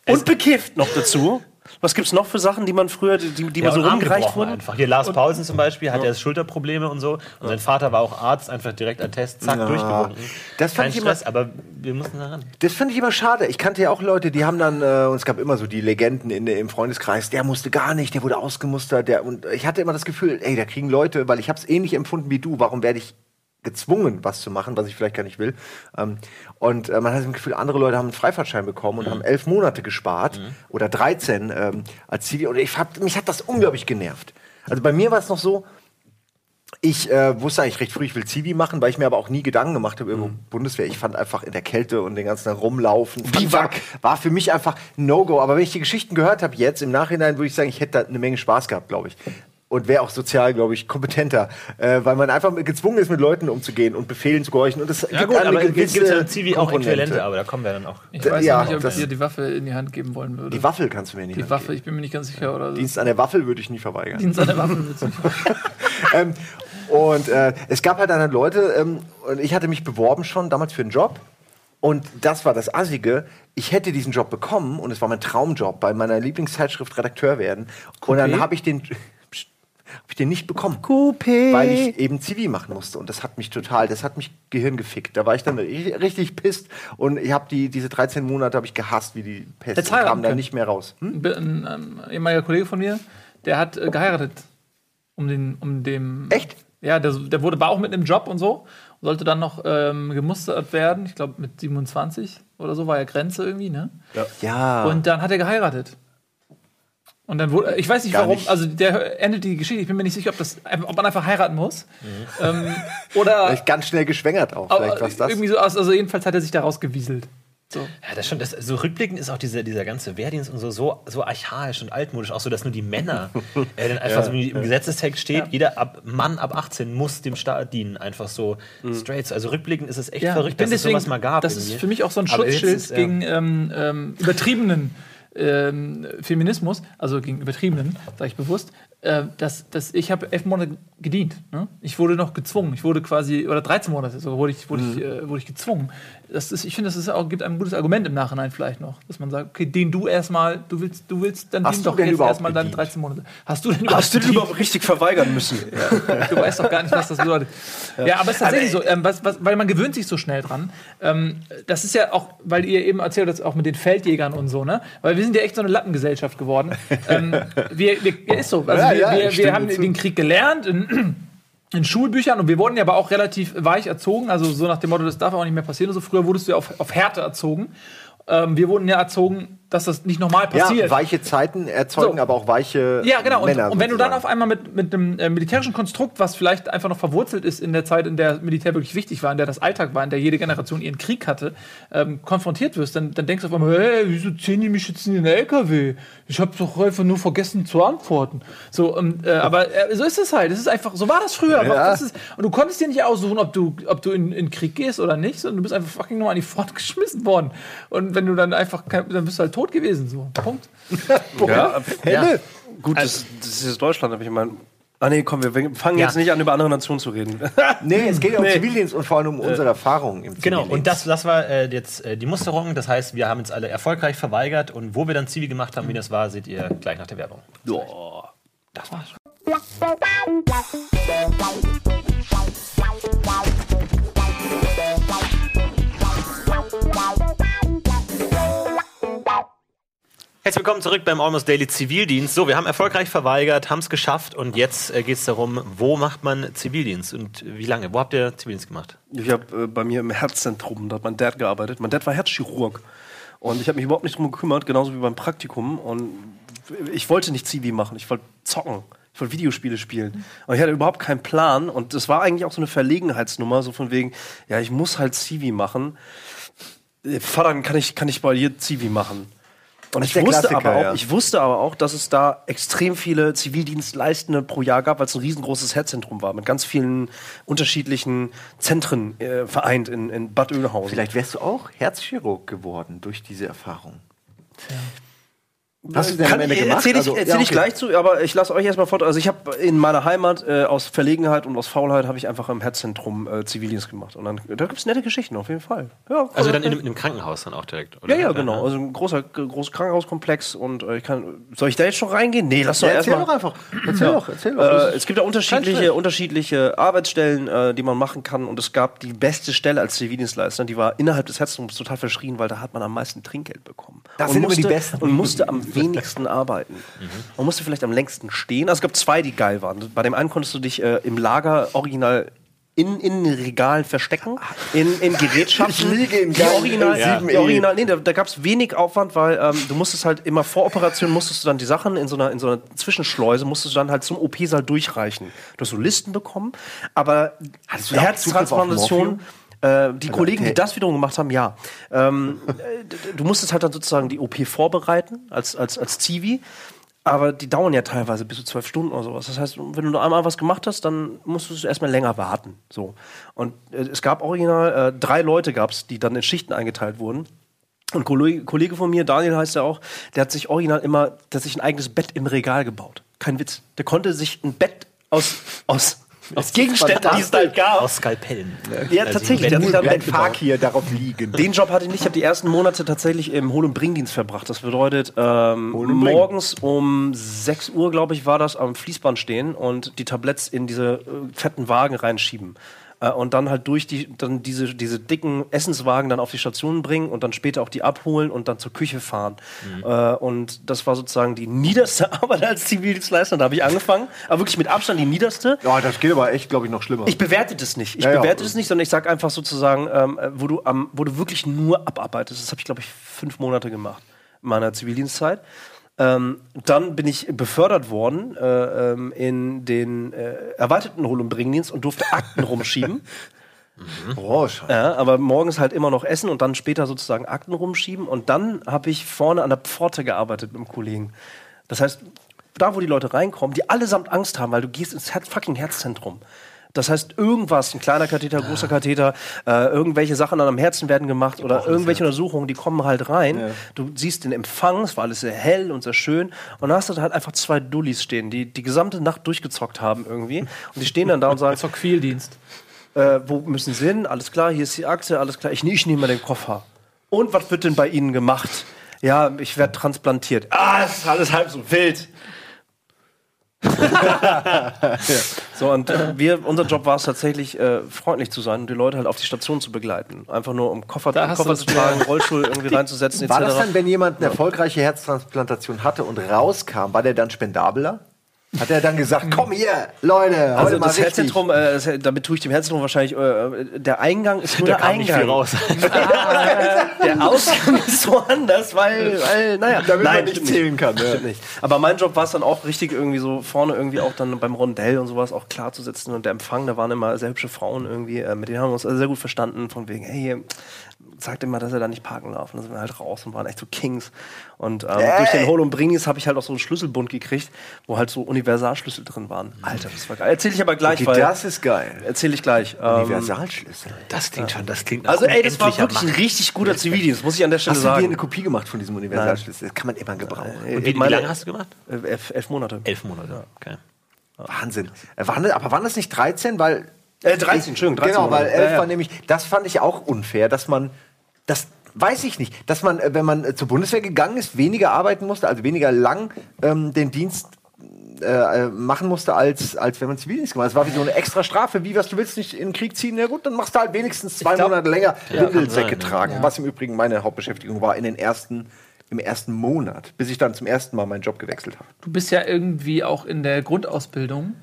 [SPEAKER 4] und bekifft noch dazu. Was gibt's noch für Sachen, die man früher, die, die
[SPEAKER 1] Ja,
[SPEAKER 4] mal so rumgereicht wurden?
[SPEAKER 1] Einfach. Hier Lars Paulsen zum Beispiel hat ja Schulterprobleme und so. Und sein Vater war auch Arzt, einfach direkt an Test, zack,
[SPEAKER 3] Ja.
[SPEAKER 1] durchgewunken.
[SPEAKER 3] Das fand
[SPEAKER 1] Kein
[SPEAKER 3] ich immer-
[SPEAKER 1] Stress, aber wir mussten da ran.
[SPEAKER 3] Das finde ich immer schade. Ich kannte ja auch Leute, die haben dann, äh, und es gab immer so die Legenden in, im Freundeskreis, der musste gar nicht, der wurde ausgemustert. Der, und ich hatte immer das Gefühl, ey, da kriegen Leute, weil ich habe es ähnlich empfunden wie du, warum werde ich gezwungen, was zu machen, was ich vielleicht gar nicht will. Ähm, und äh, man hat das Gefühl, andere Leute haben einen Freifahrtschein bekommen und haben elf Monate gespart oder 13 ähm, als Zivil. Und ich hab, mich hat das unglaublich genervt. Also bei mir war es noch so, ich äh, wusste eigentlich recht früh, ich will Zivi machen, weil ich mir aber auch nie Gedanken gemacht habe über Bundeswehr. Ich fand einfach in der Kälte und den ganzen rumlaufen. ich, war, für mich einfach ein No-Go. Aber wenn ich die Geschichten gehört habe jetzt, im Nachhinein würde ich sagen, ich hätte da eine Menge Spaß gehabt, glaube ich. Und wäre auch sozial, glaube ich, kompetenter. Äh, weil man einfach gezwungen ist, mit Leuten umzugehen und Befehlen zu gehorchen. Und das
[SPEAKER 1] Ja gut,
[SPEAKER 3] eine
[SPEAKER 1] aber gibt
[SPEAKER 3] gewisse
[SPEAKER 1] es ja Zivi auch
[SPEAKER 3] Komponente.
[SPEAKER 1] Äquivalente, aber da kommen wir dann auch.
[SPEAKER 2] Ich weiß
[SPEAKER 3] Ja,
[SPEAKER 2] nicht, ob ich dir die Waffe in die Hand geben wollen würde.
[SPEAKER 3] Die Waffel kannst du mir nicht.
[SPEAKER 2] Die Waffe, ich bin mir nicht ganz sicher. Oder so.
[SPEAKER 3] Dienst an der Waffel würde ich nie verweigern.
[SPEAKER 2] Dienst an der Waffe wird's nicht.
[SPEAKER 3] ähm, und äh, es gab halt dann Leute, ähm, und ich hatte mich beworben schon damals für einen Job. Und das war das Assige. Ich hätte diesen Job bekommen und es war mein Traumjob, bei meiner Lieblingszeitschrift Redakteur werden. Und dann habe ich den. Psst, hab ich den nicht bekommen.
[SPEAKER 4] Coupé.
[SPEAKER 3] Weil ich eben Zivi machen musste. Und das hat mich total, das hat mich Gehirn gefickt. Da war ich dann ri- richtig pisst. Und ich habe die, diese 13 Monate habe ich gehasst, wie die Pest.
[SPEAKER 2] Heiraten
[SPEAKER 3] kam da nicht mehr raus. Hm?
[SPEAKER 2] Ein, ein ehemaliger Kollege von mir, der hat äh, geheiratet. Um den, um dem.
[SPEAKER 3] Echt?
[SPEAKER 2] Ja, der, der wurde, war auch mit einem Job und so. Und sollte dann noch ähm, gemustert werden. Ich glaube, mit 27 oder so war ja Grenze irgendwie, ne?
[SPEAKER 3] Ja.
[SPEAKER 2] Und dann hat er geheiratet. Und dann wurde, ich weiß nicht
[SPEAKER 3] Gar
[SPEAKER 2] warum,
[SPEAKER 3] nicht.
[SPEAKER 2] also der endet die Geschichte, ich bin mir nicht sicher, ob, das, ob man einfach heiraten muss.
[SPEAKER 3] Mhm.
[SPEAKER 2] Ähm, oder
[SPEAKER 3] Vielleicht ganz schnell geschwängert auch. Vielleicht was das.
[SPEAKER 2] irgendwie so aus, also jedenfalls hat er sich da rausgewieselt. So.
[SPEAKER 1] Ja, das schon, das, so rückblickend ist auch dieser, dieser ganze Wehrdienst und so, so so archaisch und altmodisch, auch so, dass nur die Männer äh, dann einfach so wie im Gesetzestext steht, jeder ab, Mann ab 18 muss dem Staat dienen, einfach so straight. Also rückblickend ist es echt
[SPEAKER 2] Ja,
[SPEAKER 1] verrückt,
[SPEAKER 2] ich bin
[SPEAKER 1] dass es
[SPEAKER 2] deswegen,
[SPEAKER 1] sowas mal gab.
[SPEAKER 2] Das ist
[SPEAKER 1] irgendwie.
[SPEAKER 2] für mich auch so ein Schutzschild
[SPEAKER 1] ist, ja.
[SPEAKER 2] gegen ähm, ähm, übertriebenen ähm, Feminismus, also gegen übertriebenen, sage ich bewusst, äh, dass, dass ich habe elf Monate gedient. Ne? Ich wurde noch gezwungen. Ich wurde quasi, oder 13 Monate sogar, wurde ich, wurde ich,
[SPEAKER 1] Mhm.
[SPEAKER 2] äh, wurde ich gezwungen. Das ist, ich finde, das ist auch, gibt ein gutes Argument im Nachhinein vielleicht noch, dass man sagt, okay, den du erstmal, du willst, du willst, dann
[SPEAKER 3] Hast du
[SPEAKER 2] doch
[SPEAKER 3] denn
[SPEAKER 2] jetzt erstmal deine
[SPEAKER 3] gedient?
[SPEAKER 2] 13 Monate. Hast du denn überhaupt
[SPEAKER 4] Hast du den
[SPEAKER 2] gedient?
[SPEAKER 4] überhaupt richtig verweigern müssen?
[SPEAKER 2] Du weißt doch gar nicht, was das bedeutet. Ja, aber es ist tatsächlich so, ähm, was, was, weil man gewöhnt sich so schnell dran. Ähm, das ist ja auch, weil ihr eben erzählt habt, auch mit den Feldjägern und so, ne? Weil wir sind ja echt so eine Lappengesellschaft geworden. ähm, wir, wir, ja, ist so. Also
[SPEAKER 3] Ja,
[SPEAKER 2] wir,
[SPEAKER 3] ja,
[SPEAKER 2] wir,
[SPEAKER 3] stimme
[SPEAKER 2] wir haben den Krieg gelernt. In, in Schulbüchern und wir wurden ja aber auch relativ weich erzogen, also so nach dem Motto, das darf auch nicht mehr passieren. Also früher wurdest du ja auf, auf Härte erzogen. Ähm, wir wurden ja erzogen, dass das nicht normal passiert.
[SPEAKER 3] Ja, weiche Zeiten erzeugen
[SPEAKER 2] So.
[SPEAKER 3] aber auch weiche
[SPEAKER 2] Ja, genau. Und,
[SPEAKER 3] Männer.
[SPEAKER 2] und wenn du dann auf einmal mit, mit einem äh, militärischen Konstrukt, was vielleicht einfach noch verwurzelt ist in der Zeit, in der Militär wirklich wichtig war, in der das Alltag war, in der jede Generation ihren Krieg hatte, ähm, konfrontiert wirst, dann, dann denkst du auf einmal, hey, wieso ziehen die mich jetzt in den LKW? Ich habe doch einfach nur vergessen zu antworten. So, ähm, äh, aber äh, so ist es halt. Es ist einfach, so war das früher.
[SPEAKER 3] Ja.
[SPEAKER 2] Ist, und du konntest dir nicht aussuchen, ob du, ob du in, in Krieg gehst oder nicht, sondern du bist einfach fucking nur an die Front geschmissen worden. Und wenn du dann einfach, dann bist du halt tot gewesen. So. Punkt.
[SPEAKER 4] Ja,
[SPEAKER 3] Helle.
[SPEAKER 4] gut, das, das ist jetzt Deutschland, aber ich meine. Ah nee, komm, wir fangen
[SPEAKER 1] Ja.
[SPEAKER 4] jetzt nicht an, über andere Nationen zu reden.
[SPEAKER 3] Nee, es geht ja um
[SPEAKER 4] Nee.
[SPEAKER 3] Zivildienst und vor allem um unsere Erfahrungen im
[SPEAKER 1] Genau,
[SPEAKER 3] Zivildienst.
[SPEAKER 1] und das, das war äh, jetzt äh, die Musterung. Das heißt, wir haben uns alle erfolgreich verweigert. Und wo wir dann Zivi gemacht haben, wie das war, seht ihr gleich nach der Werbung.
[SPEAKER 2] Das war's.
[SPEAKER 1] Herzlich willkommen zurück beim Almost Daily Zivildienst. So, wir haben erfolgreich verweigert, haben es geschafft und jetzt äh, geht es darum, wo macht man Zivildienst und wie lange? Wo habt ihr Zivildienst gemacht?
[SPEAKER 4] Ich habe äh, bei mir im Herzzentrum, da hat mein Dad gearbeitet. Mein Dad war Herzchirurg. Und ich habe mich überhaupt nicht drum gekümmert, genauso wie beim Praktikum. Und ich wollte nicht Zivi machen, ich wollte zocken. Ich wollte Videospiele spielen. Und ich hatte überhaupt keinen Plan. Und das war eigentlich auch so eine Verlegenheitsnummer, so von wegen, ja, ich muss halt Zivi machen. Äh, Vater, kann ich, kann ich bei dir Zivi machen? Und ich wusste, aber auch,
[SPEAKER 3] ja.
[SPEAKER 4] ich wusste aber auch, dass es da extrem viele Zivildienstleistende pro Jahr gab, weil es ein riesengroßes Herzzentrum war, mit ganz vielen unterschiedlichen Zentren äh, vereint in, in Bad Oeynhausen.
[SPEAKER 3] Vielleicht wärst du auch Herzchirurg geworden durch diese Erfahrung. Hast du denn am Ende gemacht?
[SPEAKER 4] Erzähle ich,
[SPEAKER 3] Also,
[SPEAKER 4] erzähl
[SPEAKER 3] ja,
[SPEAKER 4] ich
[SPEAKER 3] okay.
[SPEAKER 4] gleich zu, aber ich lasse euch erstmal fort. Also ich habe in meiner Heimat äh, aus Verlegenheit und aus Faulheit habe ich einfach im Herzzentrum äh, Zivildienst gemacht. Und dann da gibt es nette Geschichten auf jeden Fall. Ja,
[SPEAKER 1] Also dann in, einem- in einem Krankenhaus dann auch direkt, oder?
[SPEAKER 4] ja, ja, genau. Also ein großer, großer Krankenhauskomplex und äh, ich kann. Soll ich da jetzt schon reingehen? Nee, lass doch
[SPEAKER 3] Ja, erzähl
[SPEAKER 4] erstmal.
[SPEAKER 3] doch einfach. Erzähl doch, erzähl doch.
[SPEAKER 4] Äh, es gibt ja
[SPEAKER 3] Kein
[SPEAKER 4] unterschiedliche, unterschiedliche Arbeitsstellen, äh, die man machen kann. Und es gab die beste Stelle als Zivildienstleister. Die war innerhalb des Herzogtums total verschrien, weil da hat man am meisten Trinkgeld bekommen.
[SPEAKER 3] Das
[SPEAKER 4] und
[SPEAKER 3] sind immer
[SPEAKER 4] musste,
[SPEAKER 3] die Besten.
[SPEAKER 4] Und musste am wenigsten arbeiten. Man musste vielleicht am längsten stehen. Also es gab zwei, die geil waren. Bei dem einen konntest du dich äh, im Lager original in, in Regalen verstecken, in, in Gerätschaften.
[SPEAKER 3] Ich liege in
[SPEAKER 4] die original,
[SPEAKER 3] Ja.
[SPEAKER 4] die original nee, da, da gab es wenig Aufwand, weil ähm, du musstest halt immer vor Operation musstest du dann die Sachen in so einer, in so einer Zwischenschleuse musstest du dann halt zum OP-Saal durchreichen. Du hast so Listen bekommen, aber
[SPEAKER 3] Hattest
[SPEAKER 4] äh, die Kollegen, die das wiederum gemacht haben, ja. Ähm, äh, du musstest halt dann sozusagen die OP vorbereiten als, als, als Zivi. Aber die dauern ja teilweise bis zu zwölf Stunden oder sowas. Das heißt, wenn du einmal was gemacht hast, dann musstest du erstmal länger warten. So. Und äh, es gab original äh, drei Leute gab's, die dann in Schichten eingeteilt wurden. Und ein Kollege, Kollege von mir, Daniel heißt er auch, der hat sich original immer, der hat sich ein eigenes Bett im Regal gebaut. Kein Witz. Der konnte sich ein Bett aus, aus, aus Gegenständen, die es da halt gab.
[SPEAKER 1] Aus Skalpellen.
[SPEAKER 4] Ja, tatsächlich. Der hat sich da ein
[SPEAKER 3] Ein
[SPEAKER 4] Bett gebaut.
[SPEAKER 3] Fakir darauf liegen.
[SPEAKER 4] Den Job hatte ich nicht. Ich habe die ersten Monate tatsächlich im Hol- und Bringdienst verbracht. Das bedeutet, ähm, morgens um 6 Uhr, glaube ich, war das, am Fließband stehen und die Tabletts in diese äh, fetten Wagen reinschieben. Äh, und dann halt durch die, dann diese, diese dicken Essenswagen dann auf die Station bringen und dann später auch die abholen und dann zur Küche fahren. Äh, und das war sozusagen die niederste Arbeit als Zivildienstleister. Da habe ich angefangen. Aber wirklich mit Abstand die niederste.
[SPEAKER 3] Ja, das geht aber echt, glaube ich, noch schlimmer.
[SPEAKER 4] Ich bewerte das nicht. Ich
[SPEAKER 3] Ja, ja.
[SPEAKER 4] bewerte das nicht, sondern ich sage einfach sozusagen, ähm, äh, wo, du am, wo du wirklich nur abarbeitest. Das habe ich, glaube ich, fünf Monate gemacht in meiner Zivildienstzeit. Ähm, dann bin ich befördert worden äh, ähm, in den äh, erweiterten Hol- und Bringdienst und durfte Akten rumschieben.
[SPEAKER 3] oh, scheiße.
[SPEAKER 4] Ja, aber morgens halt immer noch essen und dann später sozusagen Akten rumschieben. Und dann habe ich vorne an der Pforte gearbeitet mit einem Kollegen. Das heißt, da, wo die Leute reinkommen, die allesamt Angst haben, weil du gehst ins fucking Herzzentrum. Das heißt, irgendwas, ein kleiner Katheter, großer Katheter, äh, irgendwelche Sachen an am Herzen werden gemacht oder irgendwelche Untersuchungen, die kommen halt rein. Du siehst den Empfang, es war alles sehr hell und sehr schön. Und dann hast du halt einfach zwei Dullis stehen, die die gesamte Nacht durchgezockt haben irgendwie. Und die stehen dann da und sagen,
[SPEAKER 2] Zur Quäldienst.
[SPEAKER 4] äh, wo müssen Sie hin? Alles klar, hier ist die Akte, alles klar. Ich, ich nehme mal den Koffer. Und was wird denn bei Ihnen gemacht? Ja, ich werde transplantiert. Ah, das ist alles halb so wild. So, und äh, wir, unser Job war es tatsächlich, äh, freundlich zu sein und die Leute halt auf die Station zu begleiten. Einfach nur um Koffer, Koffer zu tragen, Rollstuhl irgendwie reinzusetzen,
[SPEAKER 3] War das
[SPEAKER 4] etc.
[SPEAKER 3] dann, wenn jemand eine erfolgreiche Herztransplantation hatte und rauskam, war der dann spendabler? Hat er dann gesagt, komm hier, Leute, heute
[SPEAKER 4] Also
[SPEAKER 3] mal
[SPEAKER 4] das
[SPEAKER 3] richtig.
[SPEAKER 4] Herzzentrum, äh, das, damit tue ich dem Herzzentrum wahrscheinlich, äh, der Eingang ist nur
[SPEAKER 1] Da
[SPEAKER 4] der
[SPEAKER 1] kam nicht
[SPEAKER 4] Eingang.
[SPEAKER 1] viel raus.
[SPEAKER 4] Der Ausgang ist woanders, weil, weil naja,
[SPEAKER 3] Damit man nicht zählen kann, ja.
[SPEAKER 4] Stimmt nicht. Aber mein Job war es dann auch richtig irgendwie so vorne irgendwie auch dann beim Rondell und sowas auch klar zu setzen und der Empfang, da waren immer sehr hübsche Frauen irgendwie, äh, mit denen haben wir uns also sehr gut verstanden, von wegen, hey, sagt immer, dass er da nicht parken darf. Und dann sind wir halt raus und waren echt so Kings. Und ähm, durch den Hol und Bringis habe ich halt auch so einen Schlüsselbund gekriegt, wo halt so Universalschlüssel drin waren. Alter, das war geil. Erzähle ich aber gleich,
[SPEAKER 3] Okay,
[SPEAKER 4] weil
[SPEAKER 3] das ist geil.
[SPEAKER 4] erzähle ich gleich. Ähm,
[SPEAKER 3] Universalschlüssel.
[SPEAKER 1] Das klingt schon, das klingt
[SPEAKER 4] also ey, das war wirklich ein
[SPEAKER 1] Macht.
[SPEAKER 4] richtig guter Zivildienst, muss ich an der Stelle
[SPEAKER 3] Hast du dir eine
[SPEAKER 4] sagen.
[SPEAKER 3] Kopie gemacht von diesem Universalschlüssel? Das kann man immer gebrauchen.
[SPEAKER 1] Und wie, wie lange hast du gemacht?
[SPEAKER 4] Äh, elf, elf Monate.
[SPEAKER 1] Elf Monate. Okay.
[SPEAKER 3] Wahnsinn. Äh, Waren, aber waren das nicht 13? Weil
[SPEAKER 4] Äh, 13, Entschuldigung, 13
[SPEAKER 3] Genau, weil
[SPEAKER 4] Monate.
[SPEAKER 3] 11
[SPEAKER 4] Ja, ja.
[SPEAKER 3] war nämlich, das fand ich auch unfair, dass man, das weiß ich nicht, dass man, äh, wenn man äh, zur Bundeswehr gegangen ist, weniger arbeiten musste, also weniger lang ähm, den Dienst äh, äh, machen musste, als, als wenn man Zivildienst gemacht hat. Es war wie so eine extra Strafe, wie was du willst nicht in den Krieg ziehen, ja gut, dann machst du halt wenigstens zwei
[SPEAKER 2] glaub-
[SPEAKER 3] Monate länger Windelsäcke
[SPEAKER 1] sein,
[SPEAKER 3] tragen, was im Übrigen meine Hauptbeschäftigung war in den ersten im ersten Monat, bis ich dann zum ersten Mal meinen Job gewechselt habe.
[SPEAKER 2] Du bist ja irgendwie auch in der Grundausbildung,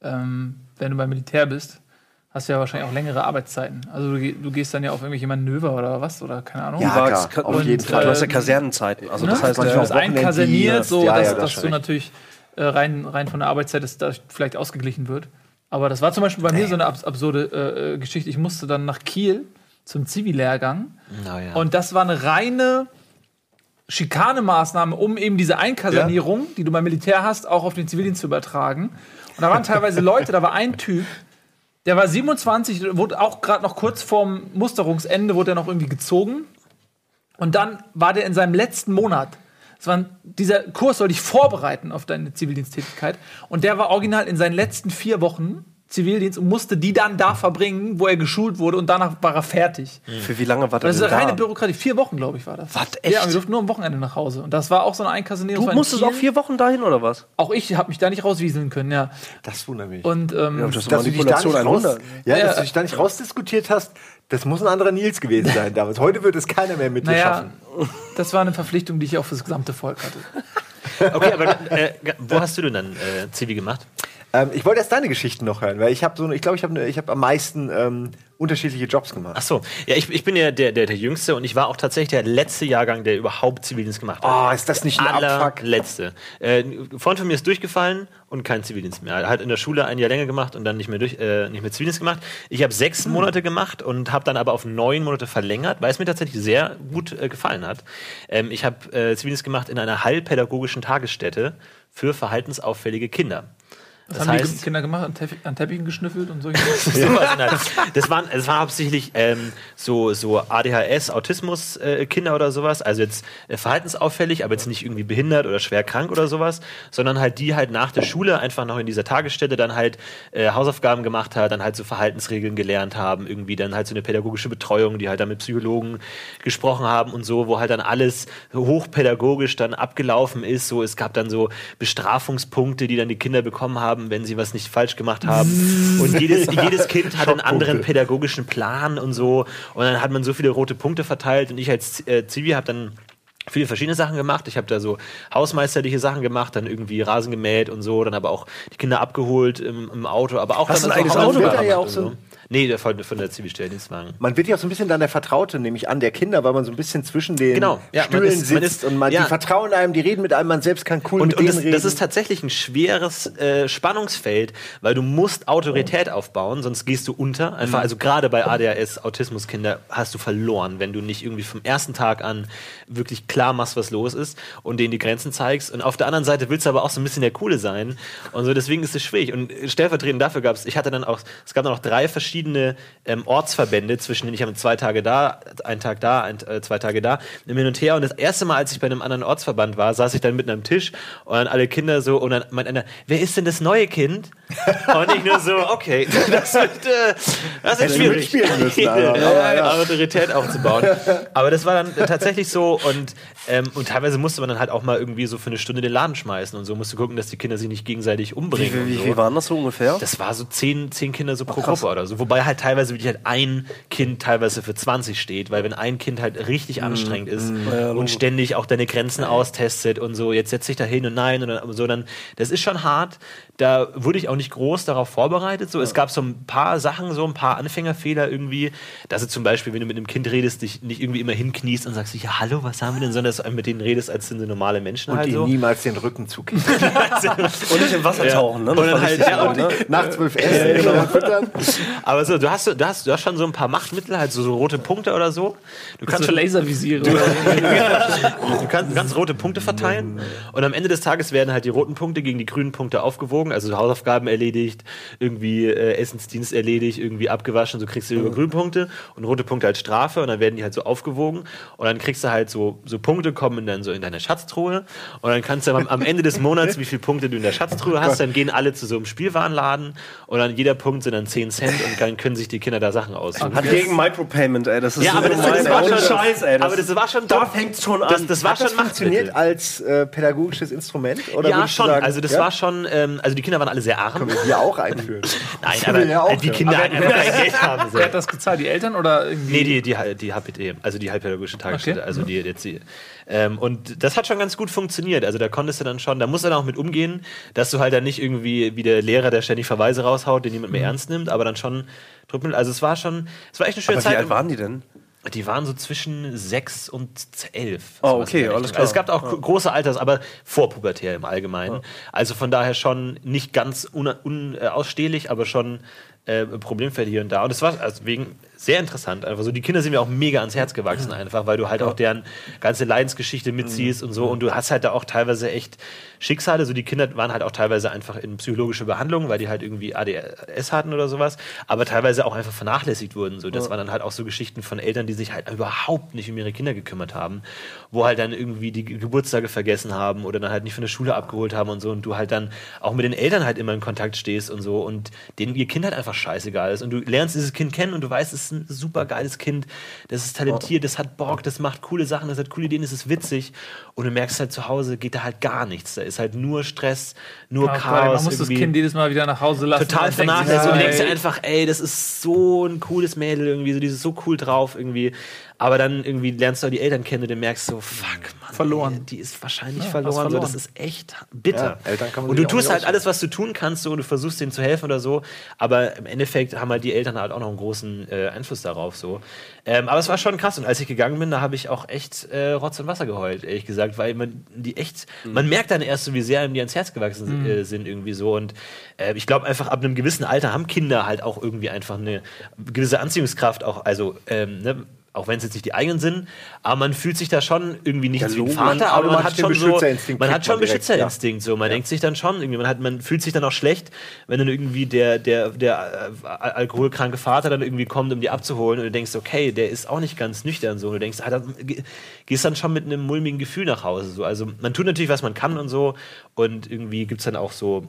[SPEAKER 2] ähm, wenn du beim Militär bist, hast du ja wahrscheinlich auch längere Arbeitszeiten. Also du, du gehst dann ja auf irgendwelche Manöver oder was oder keine Ahnung.
[SPEAKER 3] Ja,
[SPEAKER 4] Du
[SPEAKER 3] klar, auf
[SPEAKER 4] und,
[SPEAKER 3] jeden
[SPEAKER 4] äh,
[SPEAKER 3] Fall.
[SPEAKER 4] Du hast ja Kasernenzeiten. Also
[SPEAKER 2] Ne?
[SPEAKER 4] das heißt,
[SPEAKER 3] manchmal
[SPEAKER 2] du
[SPEAKER 4] äh,
[SPEAKER 2] bist einkaserniert, so
[SPEAKER 3] ja,
[SPEAKER 2] dass,
[SPEAKER 3] ja, das
[SPEAKER 2] dass du natürlich äh, rein, rein von der Arbeitszeit dass das vielleicht ausgeglichen wird. Aber das war zum Beispiel bei mir so eine abs absurde äh, äh, Geschichte. Ich musste dann nach Kiel zum Zivi-Lehrgang.
[SPEAKER 1] Na ja.
[SPEAKER 2] Und das war eine reine Schikanemaßnahme, um eben diese Einkasernierung, die du beim Militär hast, auch auf den Zivildienst zu übertragen. Und da waren teilweise Leute, da war ein Typ, der war 27, wurde auch gerade noch kurz vorm Musterungsende, wurde er noch irgendwie gezogen. Und dann war der in seinem letzten Monat. Es war ein, dieser Kurs soll dich vorbereiten auf deine Zivildiensttätigkeit. Und der war original in seinen letzten vier Wochen Zivildienst und musste die dann da verbringen, wo er geschult wurde und danach war er fertig.
[SPEAKER 4] Für wie lange war das
[SPEAKER 2] Das ist reine
[SPEAKER 4] da?
[SPEAKER 2] Bürokratie. Vier Wochen, glaube ich, war das.
[SPEAKER 4] Was, echt?
[SPEAKER 2] Ja, wir durften nur am Wochenende nach Hause. Und das war auch so eine Einkassinierung.
[SPEAKER 4] Du
[SPEAKER 2] Das
[SPEAKER 4] musstest auch vier Wochen dahin, oder was?
[SPEAKER 2] Auch ich habe mich da nicht rauswieseln können, ja.
[SPEAKER 3] Das wundert mich.
[SPEAKER 2] Und ähm,
[SPEAKER 4] Ja, das
[SPEAKER 3] dass du dich da nicht raus,
[SPEAKER 4] 100.
[SPEAKER 3] ja,
[SPEAKER 2] Ja.
[SPEAKER 3] dass du dich da nicht rausdiskutiert hast, das muss ein anderer Nils gewesen sein damals. Heute wird es keiner mehr mit dir
[SPEAKER 2] naja,
[SPEAKER 3] schaffen.
[SPEAKER 2] das war eine Verpflichtung, die ich auch fürs gesamte Volk hatte.
[SPEAKER 1] Okay, aber äh, wo hast du denn dann äh, Zivi gemacht?
[SPEAKER 3] Ähm, ich wollte erst deine Geschichten noch hören, weil ich habe so, ich glaube, ich habe ich habe am meisten ähm, unterschiedliche Jobs gemacht.
[SPEAKER 1] Ach so, ja, ich, ich bin ja der, der, der Jüngste und ich war auch tatsächlich der letzte Jahrgang, der überhaupt Zivildienst gemacht hat.
[SPEAKER 3] Oh, ist das nicht ein Abfuck?
[SPEAKER 1] Allerletzte. Äh, ein Freund von mir ist durchgefallen und kein Zivildienst mehr. Er hat in der Schule ein Jahr länger gemacht und dann nicht mehr, durch, äh, nicht mehr Zivildienst gemacht. Ich habe sechs
[SPEAKER 3] Hm.
[SPEAKER 1] Monate gemacht und habe dann aber auf neun Monate verlängert, weil es mir tatsächlich sehr gut äh, gefallen hat. Ähm, ich habe äh, Zivildienst gemacht in einer heilpädagogischen Tagesstätte für verhaltensauffällige Kinder.
[SPEAKER 2] Was haben die Kinder gemacht? An, Teppich, an Teppichen geschnüffelt und solche
[SPEAKER 1] der- das waren, das waren hauptsächlich ähm, so, so ADHS, Autismus-Kinder oder sowas. Also jetzt äh, verhaltensauffällig, aber jetzt nicht irgendwie behindert oder schwer krank oder sowas, sondern halt die halt nach der Schule einfach noch in dieser Tagesstätte dann halt äh, Hausaufgaben gemacht hat, dann halt so Verhaltensregeln gelernt haben, irgendwie dann halt so eine pädagogische Betreuung, die halt dann mit Psychologen gesprochen haben und so, wo halt dann alles hochpädagogisch dann abgelaufen ist. So, es gab dann so Bestrafungspunkte, die dann die Kinder bekommen haben, wenn sie was nicht falsch gemacht haben. Und jedes, jedes Kind hat einen anderen pädagogischen Plan und so. Und dann hat man so viele rote Punkte verteilt. Und ich als äh, Zivi habe dann viele verschiedene Sachen gemacht. Ich habe da so hausmeisterliche Sachen gemacht, dann irgendwie Rasen gemäht und so, dann aber auch die Kinder abgeholt im, im Auto, aber auch
[SPEAKER 4] Hast
[SPEAKER 1] dann
[SPEAKER 4] ein
[SPEAKER 1] so
[SPEAKER 4] eigenes
[SPEAKER 3] Auto gehabt?
[SPEAKER 1] gemacht
[SPEAKER 3] Ja, auch
[SPEAKER 1] und
[SPEAKER 3] so.
[SPEAKER 1] Nee, der von, von der Zivilstelldienstwagen.
[SPEAKER 3] Man wird ja auch so ein bisschen dann der Vertraute, nämlich an der Kinder, weil man so ein bisschen zwischen den
[SPEAKER 1] Genau. Ja, man
[SPEAKER 3] Stühlen
[SPEAKER 1] ist-
[SPEAKER 3] sitzt
[SPEAKER 1] man ist-
[SPEAKER 3] und man,
[SPEAKER 1] ja.
[SPEAKER 3] die vertrauen einem, die reden mit einem, man selbst kann cool
[SPEAKER 1] Und,
[SPEAKER 3] mit
[SPEAKER 1] und
[SPEAKER 3] denen
[SPEAKER 1] das,
[SPEAKER 3] reden.
[SPEAKER 1] das ist tatsächlich ein schweres äh, Spannungsfeld, weil du musst Autorität aufbauen, sonst gehst du unter. Einfach,
[SPEAKER 3] Mhm.
[SPEAKER 1] also gerade bei ADHS, Autismuskinder, hast du verloren, wenn du nicht irgendwie vom ersten Tag an wirklich klar machst, was los ist und denen die Grenzen zeigst. Und auf der anderen Seite willst du aber auch so ein bisschen der Coole sein. Und so, deswegen ist es schwierig. Und stellvertretend dafür gab es, ich hatte dann auch, es gab dann auch drei verschiedene ähm, Ortsverbände, zwischen denen ich habe zwei Tage da, einen Tag da, ein, äh, zwei Tage da, im Hin und Her. Und das erste Mal, als ich bei einem anderen Ortsverband war, saß ich dann mitten am Tisch und dann alle Kinder so, und dann meint einer, wer ist denn das neue Kind? Und ich nur so, okay, das wird, äh, das
[SPEAKER 3] Hätte
[SPEAKER 1] schwierig.
[SPEAKER 3] müssen, aber-
[SPEAKER 1] Ja,
[SPEAKER 3] ja.
[SPEAKER 1] Autorität aufzubauen. Aber das war dann tatsächlich so und, ähm, und teilweise musste man dann halt auch mal irgendwie so für eine Stunde den Laden schmeißen und so musste gucken, dass die Kinder sich nicht gegenseitig
[SPEAKER 4] Wie,
[SPEAKER 1] umbringen.
[SPEAKER 4] wie,
[SPEAKER 1] und so.
[SPEAKER 4] wie waren das so ungefähr?
[SPEAKER 1] Das war so zehn, zehn Kinder so pro Gruppe oder so. Wobei halt teilweise wirklich halt ein Kind teilweise für 20 steht, weil wenn ein Kind halt richtig anstrengend ist und ständig auch deine Grenzen austestet und so, jetzt setz dich da hin und nein und so, dann, das ist schon hart. Da wurde ich auch nicht groß darauf vorbereitet. So, es gab so ein paar Sachen, so ein paar Anfängerfehler irgendwie, dass du zum Beispiel, wenn du mit einem Kind redest, dich nicht irgendwie immer hinkniest und sagst, ja, hallo, was haben wir denn, sondern dass du mit denen redest, als sind sie normale Menschen
[SPEAKER 3] und
[SPEAKER 1] halt
[SPEAKER 3] die
[SPEAKER 1] so.
[SPEAKER 3] niemals den Rücken zukippen.
[SPEAKER 4] Und nicht im Wasser tauchen, ne?
[SPEAKER 1] Und dann halt, ja, und
[SPEAKER 4] ne?
[SPEAKER 3] Nach zwölf Essen genau. füttern.
[SPEAKER 1] Aber so, du hast, du hast, du hast schon so ein paar Machtmittel, halt so, so rote Punkte oder so. Du kannst
[SPEAKER 2] so
[SPEAKER 1] schon
[SPEAKER 2] Laservisiere.
[SPEAKER 1] Du kannst, du kannst rote Punkte verteilen und am Ende des Tages werden halt die roten Punkte gegen die grünen Punkte aufgewogen. Also Hausaufgaben erledigt, irgendwie äh, Essensdienst erledigt, irgendwie abgewaschen, so kriegst du über grüne Punkte und rote Punkte als Strafe und dann werden die halt so aufgewogen und dann kriegst du halt so, so Punkte kommen dann so in deine Schatztruhe und dann kannst du am, am Ende des Monats, wie viele Punkte du in der Schatztruhe hast, dann gehen alle zu so einem Spielwarenladen und dann jeder Punkt sind dann 10 Cent und dann können sich die Kinder da Sachen aussuchen.
[SPEAKER 4] Hat gegen Micropayment, ey. Das ist
[SPEAKER 1] Ja,
[SPEAKER 4] so
[SPEAKER 1] aber das, das war schon,
[SPEAKER 4] Scheiß, ey.
[SPEAKER 1] aber das war schon
[SPEAKER 4] da
[SPEAKER 1] dumm.
[SPEAKER 4] fängt's schon
[SPEAKER 1] Das,
[SPEAKER 4] an.
[SPEAKER 1] das war
[SPEAKER 3] Hat das
[SPEAKER 1] schon
[SPEAKER 3] funktioniert
[SPEAKER 1] Machtmittel.
[SPEAKER 3] als äh, pädagogisches Instrument? Oder
[SPEAKER 1] Ja, schon.
[SPEAKER 3] sagen,
[SPEAKER 1] also das
[SPEAKER 3] ja?
[SPEAKER 1] war schon, ähm, also die Kinder waren alle sehr arm.
[SPEAKER 3] Können wir hier auch einführen.
[SPEAKER 1] Nein, aber
[SPEAKER 3] ja auch,
[SPEAKER 1] die. Kinder
[SPEAKER 2] Aber
[SPEAKER 1] einfach kein Geld haben. So.
[SPEAKER 2] Wer hat das gezahlt? Die Eltern oder irgendwie?
[SPEAKER 1] Nee, die, die, die HPT, also die halbpädagogische Tagesstätte,
[SPEAKER 2] Okay.
[SPEAKER 1] also die jetzt die. Ähm, und das hat schon ganz gut funktioniert. Also da konntest du dann schon, da musst du dann auch mit umgehen, dass du halt dann nicht irgendwie wie der Lehrer, der ständig Verweise raushaut, den niemand mehr ernst nimmt, aber dann schon. Also es war schon, es war echt eine schöne
[SPEAKER 4] Aber wie
[SPEAKER 1] Zeit.
[SPEAKER 4] alt waren die denn?
[SPEAKER 1] Die waren so zwischen sechs und elf.
[SPEAKER 4] Oh, okay, alles klar.
[SPEAKER 1] Also es gab auch große Alters, aber vorpubertär im Allgemeinen. Also von daher schon nicht ganz unausstehlich, un, äh, aber schon äh, Problemfälle hier und da. Und es war also wegen sehr interessant. Einfach so, die Kinder sind mir auch mega ans Herz gewachsen, einfach, weil du halt auch deren ganze Leidensgeschichte mitziehst und so. Und du hast halt da auch teilweise echt Schicksale. So, die Kinder waren halt auch teilweise einfach in psychologische Behandlung, weil die halt irgendwie ADS hatten oder sowas, aber teilweise auch einfach vernachlässigt wurden. So, das waren dann halt auch so Geschichten von Eltern, die sich halt überhaupt nicht um ihre Kinder gekümmert haben, wo halt dann irgendwie die Geburtstage vergessen haben oder dann halt nicht von der Schule abgeholt haben und so. Und du halt dann auch mit den Eltern halt immer in Kontakt stehst und so und denen ihr Kind halt einfach scheißegal ist. Und du lernst dieses Kind kennen und du weißt, es ist ein super geiles Kind, das ist talentiert, das hat Bock, das macht coole Sachen, das hat coole Ideen, das ist witzig. Und du merkst halt zu Hause geht da halt gar nichts. Da ist halt nur Stress, nur
[SPEAKER 2] Ja,
[SPEAKER 1] Chaos.
[SPEAKER 2] man muss das
[SPEAKER 1] irgendwie.
[SPEAKER 2] Kind jedes Mal wieder nach Hause lassen.
[SPEAKER 1] total
[SPEAKER 2] und
[SPEAKER 1] vernachlässigt. Und du
[SPEAKER 2] ey,
[SPEAKER 1] denkst dir einfach, ey, das ist so ein cooles Mädel irgendwie, so, die ist so cool drauf irgendwie. Aber dann irgendwie lernst du auch die Eltern kennen und du merkst so, fuck, Mann.
[SPEAKER 2] Verloren.
[SPEAKER 1] Ey, die ist wahrscheinlich
[SPEAKER 2] Ja,
[SPEAKER 1] verloren.
[SPEAKER 2] hast
[SPEAKER 1] So,
[SPEAKER 2] verloren.
[SPEAKER 1] das ist echt bitter.
[SPEAKER 3] Ja, Eltern kann man
[SPEAKER 1] und du tust halt alles, was du tun kannst so, und du versuchst denen zu helfen oder so. Aber im Endeffekt haben halt die Eltern halt auch noch einen großen äh, Einfluss darauf. So. Ähm, aber es war schon krass. Und als ich gegangen bin, da habe ich auch echt äh, Rotz und Wasser geheult, ehrlich gesagt, weil man die echt,
[SPEAKER 3] Mhm.
[SPEAKER 1] man merkt dann erst so, wie sehr ihm die ans Herz gewachsen äh, sind irgendwie so. Und äh, ich glaube einfach, ab einem gewissen Alter haben Kinder halt auch irgendwie einfach eine gewisse Anziehungskraft, auch, also, ähm, ne, auch wenn es jetzt nicht die eigenen sind, aber man fühlt sich da schon irgendwie nicht
[SPEAKER 3] Ja,
[SPEAKER 1] wie ein. Vater,
[SPEAKER 3] Man-
[SPEAKER 1] aber man hat schon so, man hat schon
[SPEAKER 3] man direkt,
[SPEAKER 1] Beschützerinstinkt, so, man denkt sich dann schon irgendwie, man hat, man fühlt sich dann auch schlecht, wenn dann irgendwie der, der, der äh, al- alkoholkranke Vater dann irgendwie kommt, um die abzuholen und du denkst, okay, der ist auch nicht ganz nüchtern, so, und du denkst, ah, da, ge- gehst dann schon mit einem mulmigen Gefühl nach Hause, so, also man tut natürlich, was man kann und so, und irgendwie gibt's dann auch so,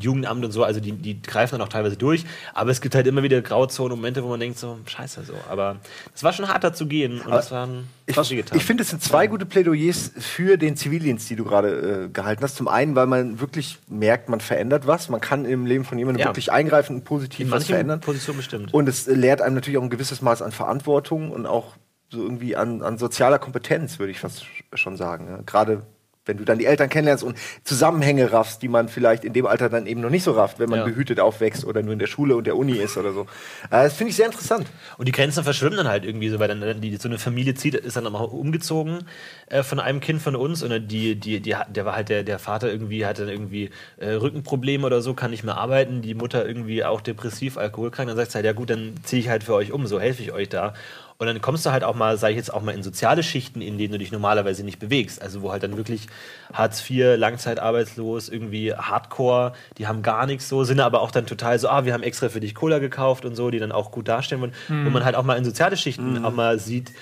[SPEAKER 1] Jugendamt und so, also die, die greifen dann auch teilweise durch, aber es gibt halt immer wieder Grauzonen, Momente, wo man denkt so, scheiße so, aber es war schon hart da zu gehen und das war ein
[SPEAKER 3] Ich, ich finde, es sind zwei gute Plädoyers für den Zivildienst, die du gerade äh, gehalten hast. Zum einen, weil man wirklich merkt, man verändert was. Man kann im Leben von jemandem
[SPEAKER 1] Ja.
[SPEAKER 3] wirklich eingreifen und positiv was verändern.
[SPEAKER 1] Positionen bestimmt.
[SPEAKER 3] Und es lehrt einem natürlich auch ein gewisses Maß an Verantwortung und auch so irgendwie an, an sozialer Kompetenz, würde ich fast sch- schon sagen. Ja. Gerade wenn du dann die Eltern kennenlernst und Zusammenhänge raffst, die man vielleicht in dem Alter dann eben noch nicht so rafft, wenn man
[SPEAKER 1] Ja.
[SPEAKER 3] behütet aufwächst oder nur in der Schule und der Uni ist oder so. Äh, das finde ich sehr interessant.
[SPEAKER 1] Und die Grenzen verschwimmen dann halt irgendwie so, weil dann die, so eine Familie zieht, ist dann auch mal umgezogen äh, von einem Kind von uns und die, die, die, der war halt der, der Vater irgendwie, hatte dann irgendwie äh, Rückenprobleme oder so, kann nicht mehr arbeiten, die Mutter irgendwie auch depressiv, alkoholkrank, dann sagt sie halt, ja gut, dann ziehe ich halt für euch um, so helfe ich euch da. Und dann kommst du halt auch mal, sage ich jetzt auch mal, in soziale Schichten, in denen du dich normalerweise nicht bewegst. Also wo halt dann wirklich Hartz IV, langzeitarbeitslos, irgendwie Hardcore, die haben gar nichts so, sind aber auch dann total so, ah, wir haben extra für dich Cola gekauft und so, die dann auch gut darstellen wollen. Wo man halt auch mal in soziale Schichten auch mal sieht,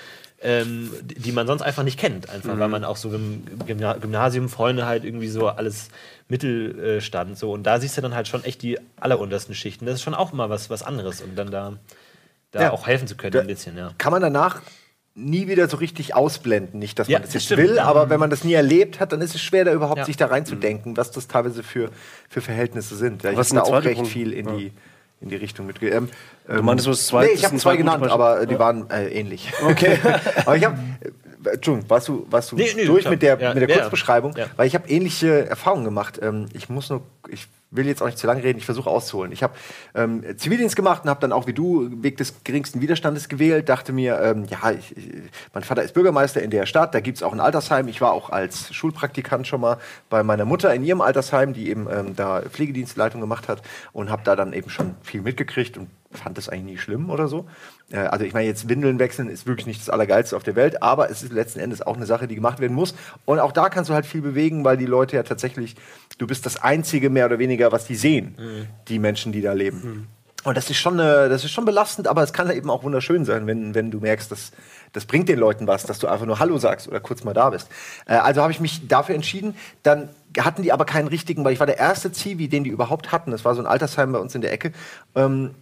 [SPEAKER 1] ähm, die man sonst einfach nicht kennt. Einfach, weil man auch so im Gymna Gymnasium Freunde halt irgendwie so alles Mittelstand so. Und da siehst du dann halt schon echt die alleruntersten Schichten. Das ist schon auch mal was, was anderes. Und dann da, da
[SPEAKER 3] Ja.
[SPEAKER 1] auch helfen zu können
[SPEAKER 3] Da-
[SPEAKER 1] ein bisschen, ja.
[SPEAKER 3] kann man danach nie wieder so richtig ausblenden. Nicht, dass
[SPEAKER 1] Ja,
[SPEAKER 3] man das
[SPEAKER 1] das
[SPEAKER 3] jetzt
[SPEAKER 1] stimmt.
[SPEAKER 3] will, aber wenn man das nie erlebt hat, dann ist es schwer, da überhaupt
[SPEAKER 1] Ja.
[SPEAKER 3] sich da reinzudenken, was das teilweise für, für Verhältnisse sind. Ja, ich
[SPEAKER 4] Was
[SPEAKER 3] habe da auch recht
[SPEAKER 4] Punkt?
[SPEAKER 3] viel in, die, in die Richtung mit. Ähm,
[SPEAKER 4] Du meintest, du hast zwei-
[SPEAKER 3] Nee, ich habe zwei genannt, aber äh, die waren äh, ähnlich. Okay. aber ich habe. Entschuldigung, warst du, warst du
[SPEAKER 1] Nee, nee,
[SPEAKER 3] durch
[SPEAKER 1] klar.
[SPEAKER 3] mit der,
[SPEAKER 1] Ja,
[SPEAKER 3] mit der
[SPEAKER 1] ja,
[SPEAKER 3] Kurzbeschreibung?
[SPEAKER 1] ja.
[SPEAKER 3] Weil ich habe ähnliche Erfahrungen gemacht. Ähm, ich muss nur, ich will jetzt auch nicht zu lange reden, ich versuche auszuholen. Ich habe ähm, Zivildienst gemacht und habe dann auch wie du Weg des geringsten Widerstandes gewählt. Dachte mir, ähm, ja, ich, ich, mein Vater ist Bürgermeister in der Stadt, da gibt es auch ein Altersheim. Ich war auch als Schulpraktikant schon mal bei meiner Mutter in ihrem Altersheim, die eben ähm, da Pflegedienstleitung gemacht hat und habe da dann eben schon viel mitgekriegt und fand das eigentlich nie schlimm oder so. Äh, also ich meine, jetzt Windeln wechseln ist wirklich nicht das Allergeilste auf der Welt, aber es ist letzten Endes auch eine Sache, die gemacht werden muss. Und auch da kannst du halt viel bewegen, weil die Leute ja tatsächlich, du bist das Einzige mehr oder weniger, was die sehen, die Menschen, die da leben. Und das ist schon, äh, das ist schon belastend, aber es kann eben auch wunderschön sein, wenn, wenn du merkst, dass das bringt den Leuten was, dass du einfach nur Hallo sagst oder kurz mal da bist. Äh, also habe ich mich dafür entschieden. Dann hatten die aber keinen richtigen, weil ich war der erste Zivi, den die überhaupt hatten. Das war so ein Altersheim bei uns in der Ecke. Ähm,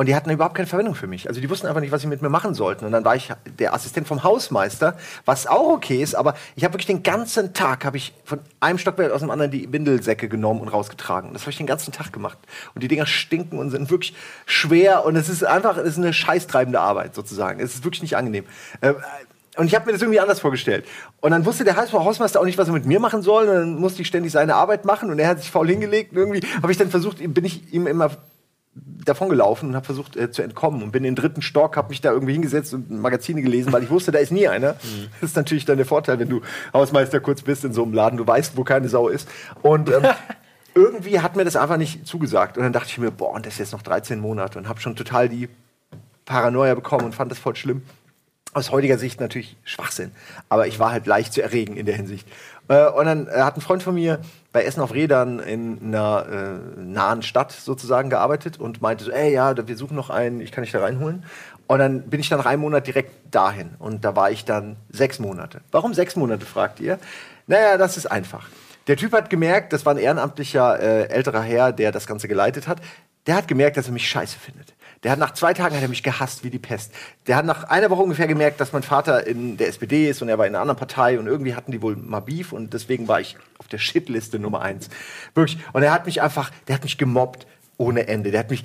[SPEAKER 3] und die hatten überhaupt keine Verwendung für mich. Also die wussten einfach nicht, was sie mit mir machen sollten. Und dann war ich der Assistent vom Hausmeister, was auch okay ist, aber ich habe wirklich den ganzen Tag, habe ich von einem Stockwerk aus dem anderen die Windelsäcke genommen und rausgetragen. Das habe ich den ganzen Tag gemacht. Und die Dinger stinken und sind wirklich schwer und es ist einfach, es ist eine scheißtreibende Arbeit sozusagen. Es ist wirklich nicht angenehm. Äh, und ich habe mir das irgendwie anders vorgestellt. Und dann wusste der Hausmeister auch nicht, was er mit mir machen soll. Und dann musste ich ständig seine Arbeit machen. Und er hat sich faul hingelegt. Und irgendwie habe ich dann versucht, bin ich ihm immer davon gelaufen und habe versucht äh, zu entkommen und bin in den dritten Stock, habe mich da irgendwie hingesetzt und Magazine gelesen, weil ich wusste, da ist nie einer. Das ist natürlich dann der Vorteil, wenn du Hausmeister kurz bist in so einem Laden, du weißt, wo keine Sau ist. Und ähm, irgendwie hat mir das einfach nicht zugesagt. Und dann dachte ich mir, boah, und das ist jetzt noch 13 Monate und habe schon total die Paranoia bekommen und fand das voll schlimm. Aus heutiger Sicht natürlich Schwachsinn. Aber ich war halt leicht zu erregen in der Hinsicht. Äh, und dann äh, hat ein Freund von mir bei Essen auf Rädern in einer äh, nahen Stadt sozusagen gearbeitet und meinte so, ey, ja, wir suchen noch einen, ich kann dich da reinholen. Und dann bin ich dann nach einem Monat direkt dahin. Und da war ich dann sechs Monate. Warum sechs Monate, fragt ihr? Naja, das ist einfach. Der Typ hat gemerkt, das war ein ehrenamtlicher äh, älterer Herr, der das Ganze geleitet hat. Der hat gemerkt, dass er mich scheiße findet. Der hat nach zwei Tagen hat er mich gehasst wie die Pest. Der hat nach einer Woche ungefähr gemerkt, dass mein Vater in der SPD ist und er war in einer anderen Partei und irgendwie hatten die wohl mal Beef und deswegen war ich auf der Shitliste Nummer eins. Wirklich. Und er hat mich einfach, der hat mich gemobbt ohne Ende. Der hat mich,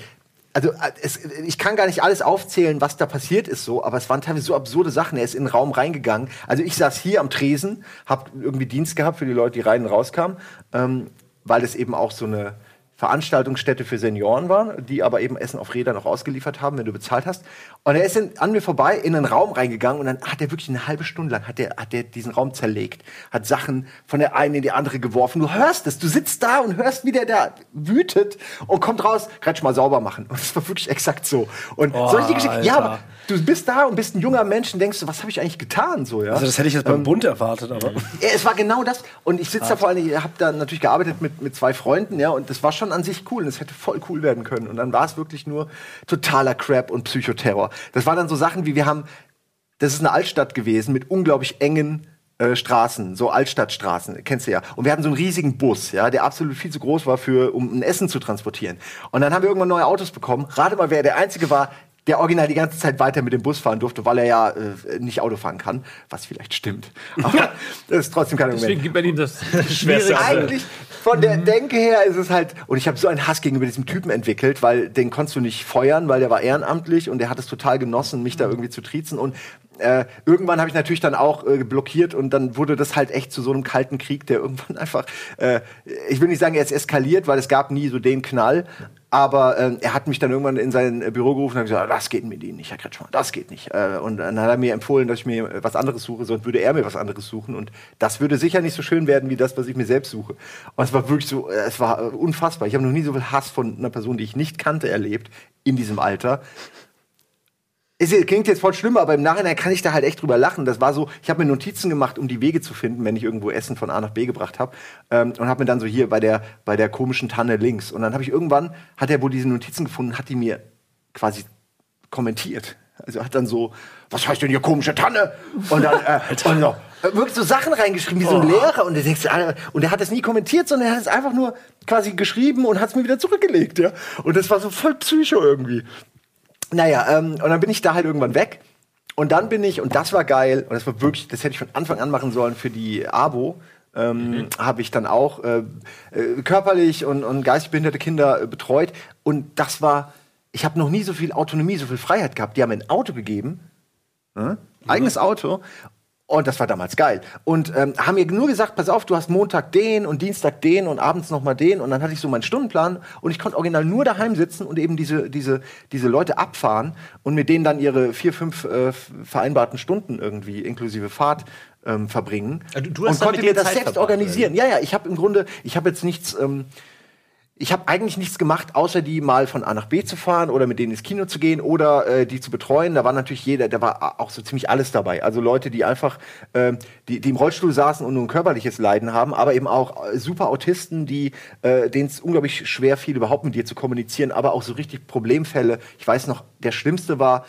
[SPEAKER 3] also äh, es, ich kann gar nicht alles aufzählen, was da passiert ist so, aber es waren teilweise so absurde Sachen. Er ist in den Raum reingegangen. Also ich saß hier am Tresen, habe irgendwie Dienst gehabt für die Leute, die rein und rauskamen, ähm, weil es eben auch so eine Veranstaltungsstätte für Senioren war, die aber eben Essen auf Rädern noch ausgeliefert haben, wenn du bezahlt hast. Und er ist in, an mir vorbei in einen Raum reingegangen und dann hat er wirklich eine halbe Stunde lang hat er hat er diesen Raum zerlegt, hat Sachen von der einen in die andere geworfen. Du hörst es, du sitzt da und hörst, wie der da wütet und kommt raus, Kretsch mal sauber machen. Und es war wirklich exakt so. Und
[SPEAKER 4] Oh,
[SPEAKER 3] soll ich die Geschichte? Ja, aber du bist da und bist ein junger Mensch und denkst, was habe ich eigentlich getan so, ja?
[SPEAKER 4] Also das hätte ich jetzt beim Bund erwartet, aber.
[SPEAKER 3] Ja, es war genau das. Und ich sitze da vor allem, ich habe da natürlich gearbeitet mit, mit zwei Freunden, ja, und das war schon an sich cool. Und es hätte voll cool werden können. Und dann war es wirklich nur totaler Crap und Psychoterror. Das waren dann so Sachen wie, wir haben, das ist eine Altstadt gewesen mit unglaublich engen äh, Straßen, so Altstadtstraßen, kennst du ja. Und wir hatten so einen riesigen Bus, ja, der absolut viel zu groß war, für, um ein Essen zu transportieren. Und dann haben wir irgendwann neue Autos bekommen. Rate mal, wer der Einzige war, der original die ganze Zeit weiter mit dem Bus fahren durfte, weil er ja äh, nicht Auto fahren kann. Was vielleicht stimmt. Aber das ist trotzdem kein Argument.
[SPEAKER 2] Deswegen gibt man ihm das
[SPEAKER 1] Schwerste.
[SPEAKER 3] Eigentlich von der Denke her ist es halt, und ich habe so einen Hass gegenüber diesem Typen entwickelt, weil den konntest du nicht feuern, weil der war ehrenamtlich und der hat es total genossen, mich da irgendwie zu triezen. Und äh, irgendwann habe ich natürlich dann auch äh, blockiert und dann wurde das halt echt zu so einem kalten Krieg, der irgendwann einfach, äh, ich will nicht sagen, er ist eskaliert, weil es gab nie so den Knall. Aber äh, er hat mich dann irgendwann in sein Büro gerufen und hat gesagt, das geht mit Ihnen nicht, Herr Kretschmann, das geht nicht. Äh, und dann hat er mir empfohlen, dass ich mir was anderes suche, sonst würde er mir was anderes suchen. Und das würde sicher nicht so schön werden wie das, was ich mir selbst suche. Und es war wirklich so, äh, es war äh, unfassbar. Ich habe noch nie so viel Hass von einer Person, die ich nicht kannte, erlebt in diesem Alter. Es klingt jetzt voll schlimm, aber im Nachhinein kann ich da halt echt drüber lachen. Das war so, ich habe mir Notizen gemacht, um die Wege zu finden, wenn ich irgendwo Essen von A nach B gebracht habe. Ähm, und habe mir dann so hier bei der, bei der komischen Tanne links. Und dann habe ich irgendwann, hat er wohl diese Notizen gefunden, hat die mir quasi kommentiert. Also hat dann so, was heißt denn hier komische Tanne? Und dann, äh, und so, äh, wirklich so Sachen reingeschrieben, wie so ein Lehrer. Und, denkst, und er hat es nie kommentiert, sondern er hat es einfach nur quasi geschrieben und hat es mir wieder zurückgelegt. Ja? Und das war so voll Psycho irgendwie. Naja, ähm, und dann bin ich da halt irgendwann weg. Und dann bin ich, und das war geil, und das war wirklich, das hätte ich von Anfang an machen sollen für die Abo, ähm, habe ich dann auch äh, äh, körperlich und, und geistig behinderte Kinder äh, betreut. Und das war, ich habe noch nie so viel Autonomie, so viel Freiheit gehabt. Die haben mir ein Auto gegeben, ne? eigenes Auto. Und das war damals geil. Und ähm, haben mir nur gesagt, pass auf, du hast Montag den und Dienstag den und abends noch mal den. Und dann hatte ich so meinen Stundenplan und ich konnte original nur daheim sitzen und eben diese, diese, diese Leute abfahren und mit denen dann ihre vier, fünf äh, vereinbarten Stunden irgendwie inklusive Fahrt ähm, verbringen.
[SPEAKER 1] Hast
[SPEAKER 3] und konnte mir das selbst organisieren. Ja, ja, ich habe im Grunde, ich habe jetzt nichts. Ähm, ich habe eigentlich nichts gemacht, außer die mal von A nach B zu fahren oder mit denen ins Kino zu gehen oder äh, die zu betreuen. Da war natürlich jeder, da war auch so ziemlich alles dabei. Also Leute, die einfach, ähm, die, die im Rollstuhl saßen und nur ein körperliches Leiden haben, aber eben auch äh, super Autisten, die, äh, denen es unglaublich schwer fiel, überhaupt mit dir zu kommunizieren, aber auch so richtig Problemfälle. Ich weiß noch, der schlimmste war,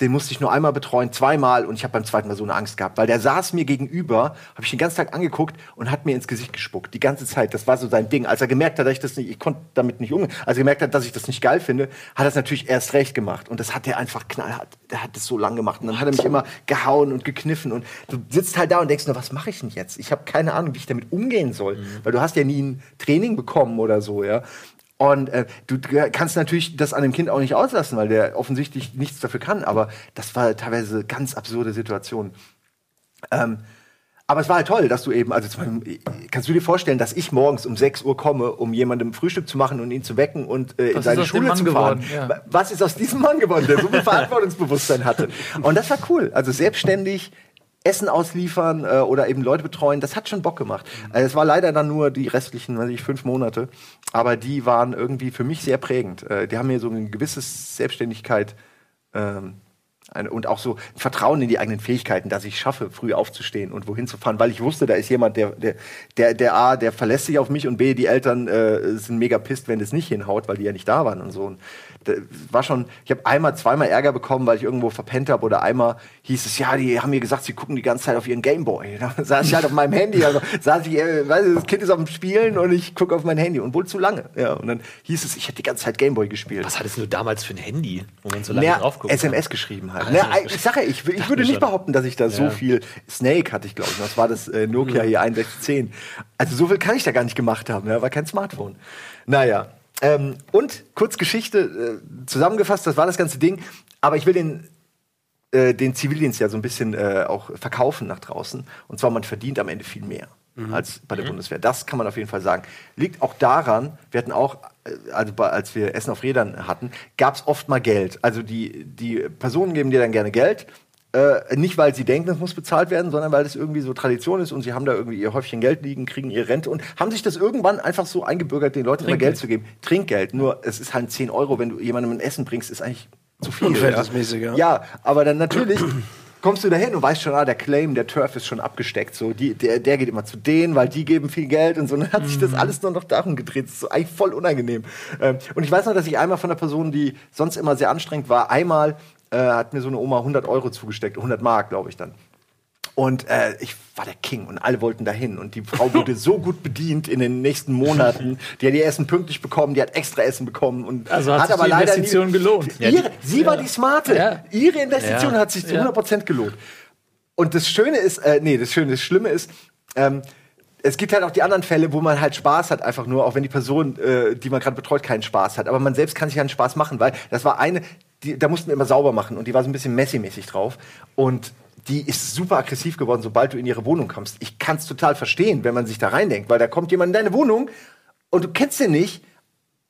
[SPEAKER 3] den musste ich nur einmal betreuen, zweimal und ich habe beim zweiten Mal so eine Angst gehabt, weil der saß mir gegenüber, habe ich den ganzen Tag angeguckt und hat mir ins Gesicht gespuckt, die ganze Zeit. Das war so sein Ding. Als er gemerkt hat, dass ich das nicht, ich konnte damit nicht umgehen, als er gemerkt hat, dass ich das nicht geil finde, hat er es natürlich erst recht gemacht und das hat er einfach knallhart. Der hat das so lang gemacht und dann hat er mich immer gehauen und gekniffen und du sitzt halt da und denkst nur, was mache ich denn jetzt? Ich habe keine Ahnung, wie ich damit umgehen soll, weil du hast ja nie ein Training bekommen oder so, ja. Und äh, du kannst natürlich das an dem Kind auch nicht auslassen, weil der offensichtlich nichts dafür kann. Aber das war teilweise ganz absurde Situation. Ähm, aber es war halt toll, dass du eben, also zum Beispiel, kannst du dir vorstellen, dass ich morgens um 6 Uhr komme, um jemandem Frühstück zu machen und ihn zu wecken und äh, in seine Schule zu fahren?
[SPEAKER 2] geworden? Ja.
[SPEAKER 3] Was ist aus diesem Mann geworden, der so viel Verantwortungsbewusstsein hatte? Und das war cool. Also selbstständig Essen ausliefern äh, oder eben Leute betreuen, das hat schon Bock gemacht. Also es war leider dann nur die restlichen, weiß ich, fünf Monate, aber die waren irgendwie für mich sehr prägend. Äh, die haben mir so eine gewisse Selbstständigkeit ähm, eine, und auch so Vertrauen in die eigenen Fähigkeiten, dass ich schaffe, früh aufzustehen und wohin zu fahren, weil ich wusste, da ist jemand, der, der, der, der A, der verlässt sich auf mich und B, die Eltern äh, sind mega pisst, wenn das nicht hinhaut, weil die ja nicht da waren und so. Und war schon, ich habe einmal, zweimal Ärger bekommen, weil ich irgendwo verpennt habe oder einmal hieß es, ja, die haben mir gesagt, sie gucken die ganze Zeit auf ihren Gameboy. Da saß ich halt auf meinem Handy, also saß ich, äh, weißt du, das Kind ist auf dem Spielen und ich gucke auf mein Handy und wohl zu lange. Ja, und dann hieß es, ich hätte die ganze Zeit Gameboy gespielt.
[SPEAKER 1] Was hattest du damals für ein Handy, wo man so lange drauf guckt?
[SPEAKER 3] SMS geschrieben halt. Naja,
[SPEAKER 1] SMS
[SPEAKER 3] ich sage ja, ich, ich würde nicht
[SPEAKER 1] schon.
[SPEAKER 3] behaupten, dass ich da so
[SPEAKER 1] Ja.
[SPEAKER 3] viel Snake hatte ich, glaube ich. Das war das äh, Nokia hier 6110. Also so viel kann ich da gar nicht gemacht haben. Ja, war kein Smartphone. Naja. Ähm, und kurz Geschichte äh, zusammengefasst, das war das ganze Ding. Aber ich will den äh, den Zivildienst ja so ein bisschen äh, auch verkaufen nach draußen. Und zwar, man verdient am Ende viel mehr als bei der Bundeswehr. Das kann man auf jeden Fall sagen. Liegt auch daran, wir hatten auch, äh, also als wir Essen auf Rädern hatten, gab es oft mal Geld. Also die, die Personen geben dir dann gerne Geld. Äh, nicht, weil sie denken, es muss bezahlt werden, sondern weil das irgendwie so Tradition ist und sie haben da irgendwie ihr Häufchen Geld liegen, kriegen ihre Rente und haben sich das irgendwann einfach so eingebürgert, den Leuten immer
[SPEAKER 2] Trinkgeld.
[SPEAKER 3] Geld zu geben. Trinkgeld. Nur, es ist halt 10 Euro, wenn du jemandem ein Essen bringst, ist eigentlich zu viel.
[SPEAKER 4] Ja.
[SPEAKER 3] Ja, aber dann natürlich kommst du dahin und weißt schon, ah, der Claim, der Turf ist schon abgesteckt. So, die, der, der geht immer zu denen, weil die geben viel Geld und so. Und dann hat sich das alles nur noch darum gedreht. Das ist so eigentlich voll unangenehm. Ähm, und ich weiß noch, dass ich einmal von einer Person, die sonst immer sehr anstrengend war, einmal äh, hat mir so eine Oma 100 Euro zugesteckt, 100 Mark, glaube ich dann. Und äh, ich war der King und alle wollten dahin. Und die Frau wurde so gut bedient in den nächsten Monaten. Die hat ihr Essen pünktlich bekommen, die hat extra Essen bekommen. Und
[SPEAKER 2] Also hat sich die Investition gelohnt.
[SPEAKER 3] Ihre,
[SPEAKER 1] Ja,
[SPEAKER 3] sie war die Smarte.
[SPEAKER 2] Ja.
[SPEAKER 3] Ihre Investition
[SPEAKER 1] Ja.
[SPEAKER 3] hat sich zu
[SPEAKER 2] Ja.
[SPEAKER 3] 100% gelohnt. Und das Schöne ist, äh, nee, das Schöne, das Schlimme ist, ähm, es gibt halt auch die anderen Fälle, wo man halt Spaß hat, einfach nur, auch wenn die Person, äh, die man gerade betreut, keinen Spaß hat. Aber man selbst kann sich einen Spaß machen, weil das war eine, die, da mussten wir immer sauber machen und die war so ein bisschen Messi-mäßig drauf. Und die ist super aggressiv geworden, sobald du in ihre Wohnung kommst. Ich kann es total verstehen, wenn man sich da reindenkt, weil da kommt jemand in deine Wohnung und du kennst den nicht.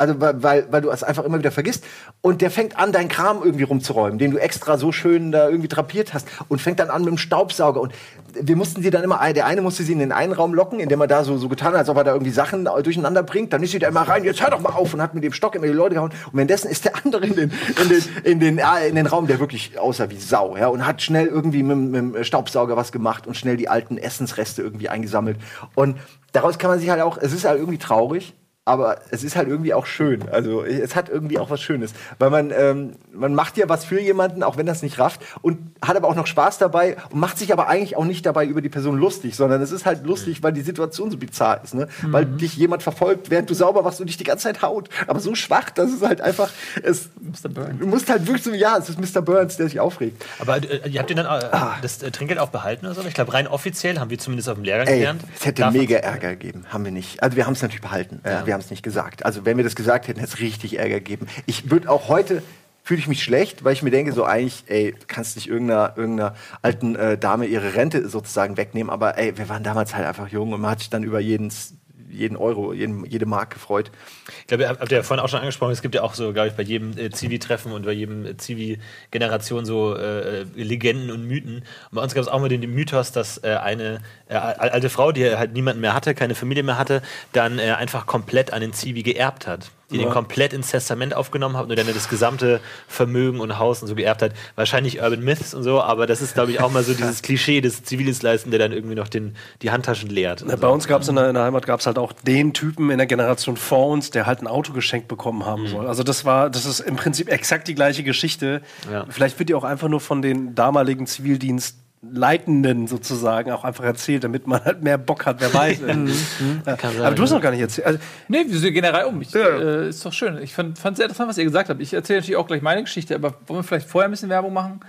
[SPEAKER 3] Also weil, weil, weil du es einfach immer wieder vergisst. Und der fängt an, deinen Kram irgendwie rumzuräumen, den du extra so schön da irgendwie drapiert hast. Und fängt dann an mit dem Staubsauger. Und wir mussten sie dann immer, der eine musste sie in den einen Raum locken, indem er da so, so getan hat, als ob er da irgendwie Sachen durcheinander bringt. Dann ist sie da immer rein, jetzt hör doch mal auf und hat mit dem Stock immer die Leute gehauen. Und währenddessen ist der andere in den, in den, in den, in den Raum, der wirklich aussah wie Sau, ja, und hat schnell irgendwie mit, mit dem Staubsauger was gemacht und schnell die alten Essensreste irgendwie eingesammelt. Und daraus kann man sich halt auch, es ist halt irgendwie traurig, aber es ist halt irgendwie auch schön. Also es hat irgendwie auch was Schönes, weil man ähm, man macht ja was für jemanden, auch wenn das nicht rafft und hat aber auch noch Spaß dabei und macht sich aber eigentlich auch nicht dabei über die Person lustig, sondern es ist halt lustig, weil die Situation so bizarr ist, ne? Weil dich jemand verfolgt, während du sauber machst und dich die ganze Zeit haut, aber so schwach, dass es halt einfach es
[SPEAKER 2] Mr. Burns.
[SPEAKER 3] du musst halt wirklich so ja, es ist Mr. Burns, der sich aufregt.
[SPEAKER 1] Aber äh, ihr habt ihr dann äh,
[SPEAKER 3] Ah.
[SPEAKER 1] das äh, Trinkgeld auch behalten oder so? Ich glaube, rein offiziell haben wir zumindest auf dem Lehrgang
[SPEAKER 3] Ey,
[SPEAKER 1] gelernt.
[SPEAKER 3] es hätte
[SPEAKER 1] Darf
[SPEAKER 3] mega Ärger gegeben. Haben wir nicht. Also wir haben es natürlich behalten. Äh, wir haben es nicht gesagt. Also wenn wir das gesagt hätten, hätte es richtig Ärger gegeben. Ich würde auch heute fühle ich mich schlecht, weil ich mir denke, so eigentlich, ey, kannst nicht irgendeiner, irgendeiner alten äh, Dame ihre Rente sozusagen wegnehmen, aber ey, wir waren damals halt einfach jung und man hat sich dann über jeden, jeden Euro, jeden, jede Mark gefreut.
[SPEAKER 1] Ich glaube, habt ihr ja vorhin auch schon angesprochen, es gibt ja auch so, glaube ich, bei jedem äh, Zivi-Treffen und bei jedem äh, Zivi-Generation so äh, Legenden und Mythen. Und bei uns gab es auch mal den, den Mythos, dass äh, eine äh, al- alte Frau, die halt niemanden mehr hatte, keine Familie mehr hatte, dann äh, einfach komplett an den Zivi geerbt hat. Die den komplett ins Testament aufgenommen hat und dann das gesamte Vermögen und Haus und so geerbt hat. Wahrscheinlich Urban Myths und so, aber das ist, glaube ich, auch mal so dieses Klischee des Zivildienstleistenden, der dann irgendwie noch den, die Handtaschen leert.
[SPEAKER 4] Ja, Bei uns gab es in, der- in der Heimat gab's halt auch den Typen in der Generation vor uns, der halt ein Auto geschenkt bekommen haben soll. Also das war, das ist im Prinzip exakt die gleiche Geschichte.
[SPEAKER 1] Ja.
[SPEAKER 4] Vielleicht wird die auch einfach nur von den damaligen Zivildienstleitenden sozusagen auch einfach erzählt, damit man halt mehr Bock hat, wer weiß. Ja. Aber du hast noch gar nicht erzählt. Also,
[SPEAKER 2] Nee, wir sind generell um. Ich, äh, ist doch schön. Ich fand es sehr interessant, was ihr gesagt habt. Ich erzähle natürlich auch gleich meine Geschichte, aber wollen wir vielleicht vorher ein bisschen Werbung machen?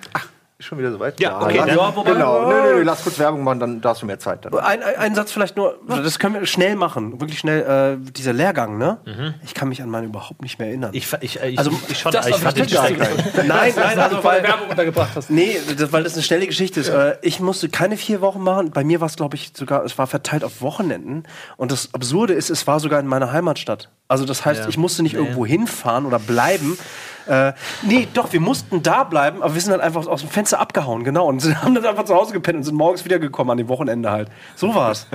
[SPEAKER 3] Ist schon wieder soweit?
[SPEAKER 1] Ja, okay,
[SPEAKER 3] lass,
[SPEAKER 1] dann-
[SPEAKER 3] ja, genau. Nö, nö, nö, lass kurz Werbung machen, dann da hast du mehr Zeit. Dann.
[SPEAKER 4] Ein, ein, ein Satz vielleicht nur, das können wir schnell machen, wirklich schnell. Äh, dieser Lehrgang, ne? Ich kann mich an meinen überhaupt nicht mehr erinnern.
[SPEAKER 1] Ich, ich, ich,
[SPEAKER 4] Also,
[SPEAKER 1] ich schon,
[SPEAKER 2] das
[SPEAKER 1] ich fand den stark.
[SPEAKER 2] dass
[SPEAKER 4] nein, nein, also weil,
[SPEAKER 2] Werbung untergebracht hast.
[SPEAKER 4] Nee, das, weil das eine schnelle Geschichte ist. Äh, Ich musste keine vier Wochen machen. Bei mir war es, glaube ich, sogar, es war verteilt auf Wochenenden. Und das Absurde ist, es war sogar in meiner Heimatstadt. Also das heißt,
[SPEAKER 1] Ja.
[SPEAKER 4] ich musste nicht
[SPEAKER 1] Nee.
[SPEAKER 4] irgendwo hinfahren oder bleiben, Äh, nee, doch, wir mussten da bleiben, aber wir sind dann einfach aus dem Fenster abgehauen, genau. Und sind- haben dann einfach zu Hause gepennt und sind morgens wiedergekommen an dem Wochenende halt. So war's.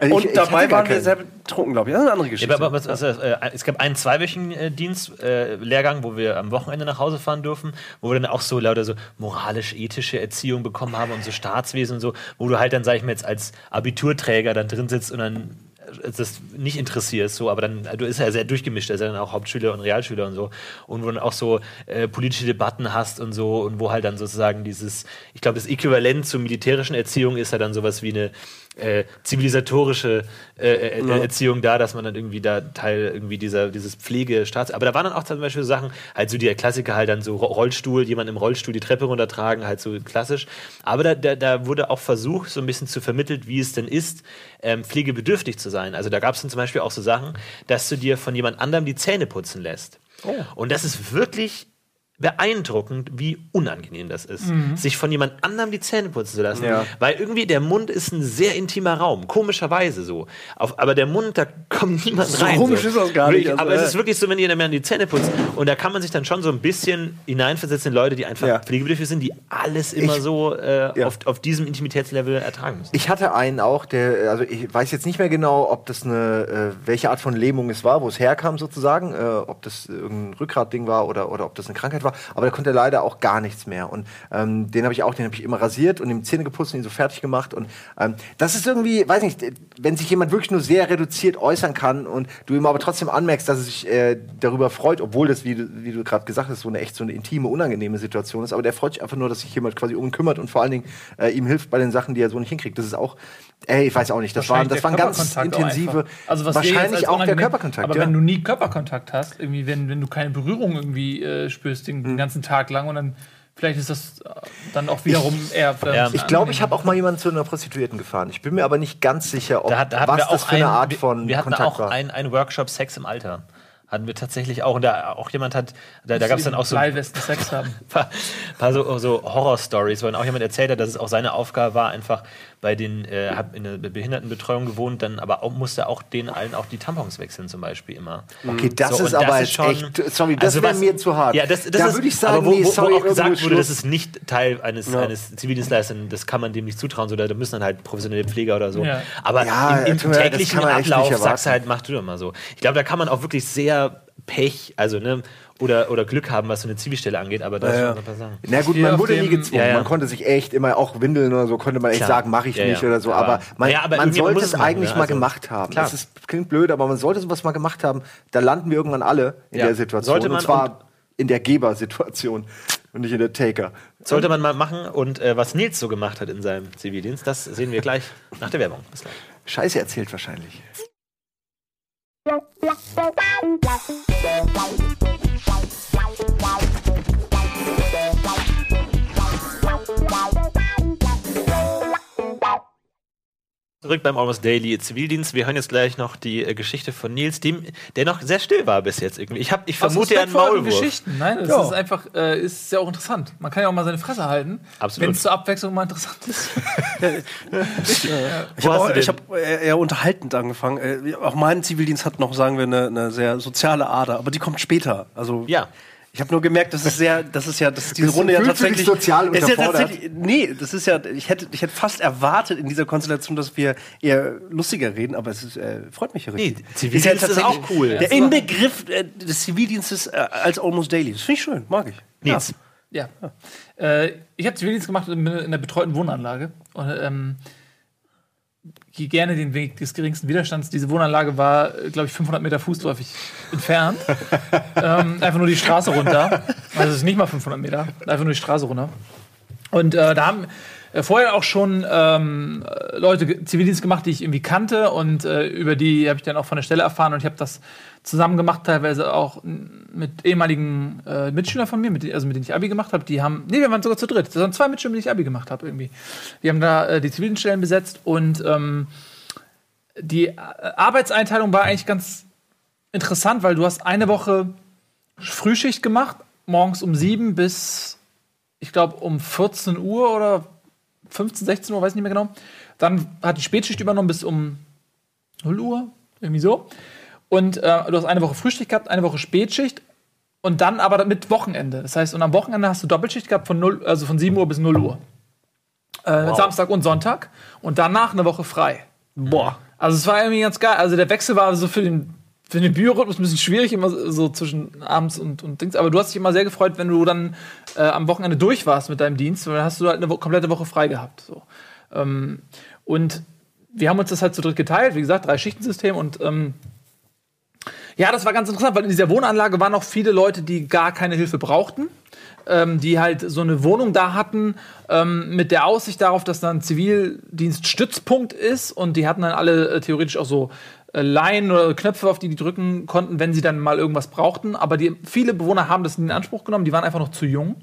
[SPEAKER 3] Ich-
[SPEAKER 4] und
[SPEAKER 3] ich
[SPEAKER 4] dabei
[SPEAKER 3] hatte gar
[SPEAKER 4] waren wir
[SPEAKER 3] keinen.
[SPEAKER 4] sehr betrunken, glaube ich. Das ist eine andere
[SPEAKER 1] Ja,
[SPEAKER 4] Geschichte.
[SPEAKER 1] aber, aber, was- also, äh, es gab einen zweiwöchigen äh, Dienst, äh, Lehrgang, wo wir am Wochenende nach Hause fahren dürfen, wo wir dann auch so lauter so moralisch-ethische Erziehung bekommen haben und so Staatswesen und so, wo du halt dann, sag ich mal, jetzt als Abiturträger dann drin sitzt und dann das nicht interessierst, so, aber dann, du ist ja sehr durchgemischt, also dann auch Hauptschüler und Realschüler und so, und wo dann auch so äh, politische Debatten hast und so, und wo halt dann sozusagen dieses, ich glaube, das Äquivalent zur militärischen Erziehung ist ja dann sowas wie eine äh, zivilisatorische äh, äh, Erziehung da, dass man dann irgendwie da Teil irgendwie dieser dieses Pflegestaats. Aber da waren dann auch zum Beispiel so Sachen, halt so die Klassiker halt dann so Ro- Rollstuhl, jemand im Rollstuhl die Treppe runtertragen, halt so klassisch. Aber da, da, da wurde auch versucht, so ein bisschen zu vermittelt, wie es denn ist, ähm, pflegebedürftig zu sein. Also da gab es dann zum Beispiel auch so Sachen, dass du dir von jemand anderem die Zähne putzen lässt. Und das ist wirklich beeindruckend, wie unangenehm das ist, sich von jemand anderem die Zähne putzen zu lassen.
[SPEAKER 3] Ja.
[SPEAKER 1] Weil irgendwie der Mund ist ein sehr intimer Raum, komischerweise so. Auf, aber der Mund, da kommt niemand
[SPEAKER 4] So
[SPEAKER 1] rein.
[SPEAKER 4] komisch ist das gar nicht, also,
[SPEAKER 1] aber es
[SPEAKER 4] äh.
[SPEAKER 1] ist wirklich so, wenn ihr dann die Zähne putzt. Und da kann man sich dann schon so ein bisschen hineinversetzen in Leute, die einfach
[SPEAKER 3] Ja.
[SPEAKER 1] pflegebedürftig sind, die alles immer
[SPEAKER 3] Ich-
[SPEAKER 1] so äh,
[SPEAKER 3] Ja.
[SPEAKER 1] auf, auf diesem Intimitätslevel ertragen müssen.
[SPEAKER 3] Ich hatte einen auch, der, also ich weiß jetzt nicht mehr genau, ob das eine, äh, welche Art von Lähmung es war, wo es herkam sozusagen, äh, ob das irgendein Rückgratding war oder, oder ob das eine Krankheit war, aber der konnte leider auch gar nichts mehr. Und ähm, den habe ich auch, den habe ich immer rasiert und ihm Zähne geputzt und ihn so fertig gemacht. Und ähm, das ist irgendwie, weiß nicht, wenn sich jemand wirklich nur sehr reduziert äußern kann und du ihm aber trotzdem anmerkst, dass er sich äh, darüber freut, obwohl das, wie du, wie du gerade gesagt hast, so eine echt so eine intime, unangenehme Situation ist, aber der freut sich einfach nur, dass sich jemand quasi um ihn kümmert und vor allen Dingen äh, ihm hilft bei den Sachen, die er so nicht hinkriegt. Das ist auch, ey, ich weiß auch nicht, das waren, das waren ganz intensive.
[SPEAKER 2] Also
[SPEAKER 3] wahrscheinlich auch der Körperkontakt.
[SPEAKER 2] Aber
[SPEAKER 3] ja.
[SPEAKER 2] wenn du nie Körperkontakt hast, irgendwie, wenn, wenn du keine Berührung irgendwie äh, spürst den,
[SPEAKER 3] Mhm.
[SPEAKER 2] den ganzen Tag lang und dann vielleicht ist das äh, dann auch wiederum eher.
[SPEAKER 1] Ja.
[SPEAKER 3] ich glaube, ich habe auch mal jemanden zu einer Prostituierten gefahren. Ich bin mir aber nicht ganz sicher, ob
[SPEAKER 1] Da, hat, da
[SPEAKER 3] was
[SPEAKER 1] wir
[SPEAKER 3] das
[SPEAKER 1] auch
[SPEAKER 3] für eine
[SPEAKER 1] ein-
[SPEAKER 3] Art
[SPEAKER 1] wir-
[SPEAKER 3] von
[SPEAKER 1] Wir hatten
[SPEAKER 3] Kontakt
[SPEAKER 1] auch
[SPEAKER 3] war.
[SPEAKER 1] einen ein Workshop Sex im Alter. Hatten wir tatsächlich auch. Und da auch jemand hat, da, da gab es dann auch so
[SPEAKER 2] Bleiwesten Sex haben.
[SPEAKER 1] paar, paar so, so Horror-Stories, wo dann auch jemand erzählt hat, dass es auch seine Aufgabe war, einfach bei den, äh, hab in der Behindertenbetreuung gewohnt, dann aber auch, musste auch denen allen auch die Tampons wechseln zum Beispiel immer.
[SPEAKER 3] Okay, das
[SPEAKER 1] So,
[SPEAKER 3] ist aber
[SPEAKER 1] das ist schon-
[SPEAKER 3] echt, sorry, das
[SPEAKER 1] also
[SPEAKER 3] wäre mir zu hart.
[SPEAKER 1] Ja, das, das
[SPEAKER 3] da
[SPEAKER 1] ist,
[SPEAKER 3] würde ich sagen,
[SPEAKER 1] aber wo,
[SPEAKER 3] nee, sorry,
[SPEAKER 1] wo auch gesagt wurde, das ist nicht Teil eines,
[SPEAKER 3] Ja.
[SPEAKER 1] eines Zivildienstleisters, das kann man dem nicht zutrauen, so, da müssen dann halt professionelle Pfleger oder so.
[SPEAKER 2] Ja.
[SPEAKER 1] Aber
[SPEAKER 3] Ja,
[SPEAKER 1] im, im täglichen Ablauf sagst du halt, mach du doch mal so. Ich glaube, da kann man auch wirklich sehr Pech, also ne, oder, oder Glück haben, was so eine Zivilstelle angeht, aber da
[SPEAKER 4] Ja,
[SPEAKER 1] ja, ein paar Sachen.
[SPEAKER 3] Na gut, man wurde nie gezwungen.
[SPEAKER 1] Ja, ja.
[SPEAKER 3] Man konnte sich echt immer, auch Windeln oder so, konnte man echt
[SPEAKER 1] Klar.
[SPEAKER 3] sagen, mache ich
[SPEAKER 1] Ja,
[SPEAKER 3] nicht
[SPEAKER 1] ja.
[SPEAKER 3] oder so.
[SPEAKER 1] Aber-
[SPEAKER 3] Aber man,
[SPEAKER 1] Ja, aber
[SPEAKER 3] man
[SPEAKER 1] man
[SPEAKER 3] sollte
[SPEAKER 1] muss
[SPEAKER 3] es
[SPEAKER 1] machen,
[SPEAKER 3] eigentlich
[SPEAKER 1] ne?
[SPEAKER 3] mal
[SPEAKER 1] Also,
[SPEAKER 3] gemacht haben.
[SPEAKER 1] klar.
[SPEAKER 3] Das ist, klingt blöd, aber man sollte sowas mal gemacht haben. Da landen wir irgendwann alle in
[SPEAKER 1] Ja.
[SPEAKER 3] der Situation.
[SPEAKER 1] Sollte man
[SPEAKER 3] und zwar in der Gebersituation und nicht in der Taker.
[SPEAKER 1] Sollte man mal machen und äh, was Nils so gemacht hat in seinem Zivildienst, das sehen wir gleich nach der Werbung. Bis gleich.
[SPEAKER 3] Scheiße erzählt wahrscheinlich.
[SPEAKER 1] Zurück beim Almost Daily Zivildienst. Wir hören jetzt gleich noch die äh, Geschichte von Nils, dem, der noch sehr still war bis jetzt irgendwie. Ich, hab, ich vermute ja einen Maulwurf.
[SPEAKER 2] Geschichten. Nein, das
[SPEAKER 4] Ja.
[SPEAKER 2] ist einfach, äh, ist ja auch interessant. Man kann ja auch mal seine Fresse halten,
[SPEAKER 1] Absolut.
[SPEAKER 2] wenn es zur Abwechslung mal interessant ist.
[SPEAKER 4] Ich habe
[SPEAKER 1] du
[SPEAKER 4] ich
[SPEAKER 1] den?
[SPEAKER 4] hab eher eher unterhaltend angefangen. Äh, Auch mein Zivildienst hat noch, sagen wir, eine, eine sehr soziale Ader, aber die kommt später. Also
[SPEAKER 1] Ja.
[SPEAKER 4] Ich habe nur gemerkt, das ist sehr, das ist ja, das ist diese
[SPEAKER 3] Bist
[SPEAKER 4] Runde ja
[SPEAKER 3] fühlst du dich
[SPEAKER 4] tatsächlich
[SPEAKER 3] sozial
[SPEAKER 4] ist ja
[SPEAKER 3] unterfordert?
[SPEAKER 4] tatsächlich, nee, das ist ja, ich hätte, ich hätte fast erwartet in dieser Konstellation, dass wir eher lustiger reden, aber es ist, äh, freut mich ja richtig.
[SPEAKER 1] Nee, Zivildienst ist auch cool.
[SPEAKER 4] Der Inbegriff äh, des Zivildienstes äh, als Almost Daily. Das finde ich schön, mag ich.
[SPEAKER 1] Nils.
[SPEAKER 2] Ja. Äh, ich habe Zivildienst gemacht in, in der betreuten Wohnanlage. Und, ähm, gehe gerne den Weg des geringsten Widerstands. Diese Wohnanlage war, glaube ich, 500 Meter fußläufig entfernt. ähm, einfach nur die Straße runter. Also es ist nicht mal 500 Meter, einfach nur die Straße runter. Und äh, da haben vorher auch schon ähm, äh, Leute Zivildienst gemacht, die ich irgendwie kannte und äh, über die habe ich dann auch von der Stelle erfahren und ich habe das zusammen gemacht, teilweise auch mit ehemaligen äh, Mitschülern von mir, mit, also mit denen ich Abi gemacht habe. Die haben, nee, wir waren sogar zu dritt. Das waren zwei Mitschüler, mit denen ich Abi gemacht habe irgendwie. Die haben da äh, die Zivildienststellen besetzt und ähm, die äh, Arbeitseinteilung war eigentlich ganz interessant, weil du hast eine Woche Frühschicht gemacht, morgens um sieben bis, ich glaube, um 14 Uhr oder 15, 16 Uhr, weiß nicht mehr genau. Dann hat die Spätschicht übernommen bis um 0 Uhr, irgendwie so. Und äh, du hast eine Woche Frühschicht gehabt, eine Woche Spätschicht. Und dann aber mit Wochenende. Das heißt, und am Wochenende hast du Doppelschicht gehabt von 0, also von 7 Uhr bis 0 Uhr. Äh, Samstag und Sonntag. Und danach eine Woche frei.
[SPEAKER 1] Boah.
[SPEAKER 2] Also es war irgendwie ganz geil. Also der Wechsel war so für den, für den Biorhythmus ein bisschen schwierig, immer so zwischen abends und, und Dings. Aber du hast dich immer sehr gefreut, wenn du dann äh, am Wochenende durch warst mit deinem Dienst, weil dann hast du halt eine komplette Woche frei gehabt. So. Ähm, und wir haben uns das halt zu dritt geteilt, wie gesagt, drei Schichtensystem und ähm, ja, das war ganz interessant, weil in dieser Wohnanlage waren auch viele Leute, die gar keine Hilfe brauchten, ähm, die halt so eine Wohnung da hatten ähm, mit der Aussicht darauf, dass dann Zivildienststützpunkt ist und die hatten dann alle äh, theoretisch auch so äh, Leinen oder Knöpfe, auf die die drücken konnten, wenn sie dann mal irgendwas brauchten. Aber die, viele Bewohner haben das in Anspruch genommen, die waren einfach noch zu jung.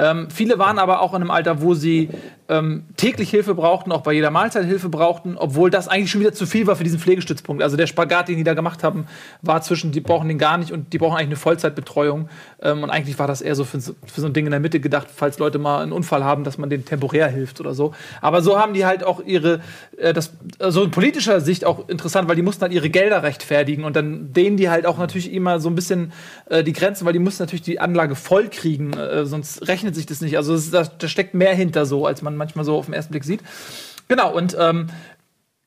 [SPEAKER 2] Ähm, viele waren aber auch in einem Alter, wo sie ähm, täglich Hilfe brauchten, auch bei jeder Mahlzeit Hilfe brauchten, obwohl das eigentlich schon wieder zu viel war für diesen Pflegestützpunkt. Also der Spagat, den die da gemacht haben, war zwischen, die brauchen den gar nicht und die brauchen eigentlich eine Vollzeitbetreuung. Ähm, und eigentlich war das eher so für, so für so ein Ding in der Mitte gedacht, falls Leute mal einen Unfall haben, dass man denen temporär hilft oder so. Aber so haben die halt auch ihre, äh, das, äh, so in politischer Sicht auch interessant, weil die mussten halt ihre Gelder rechtfertigen und dann dehnen die halt auch natürlich immer so ein bisschen äh, die Grenzen, weil die mussten natürlich die Anlage voll kriegen, äh, sonst rechnet sich das nicht. Also es da, da steckt mehr hinter so, als man manchmal so auf den ersten Blick sieht. Genau, und ähm,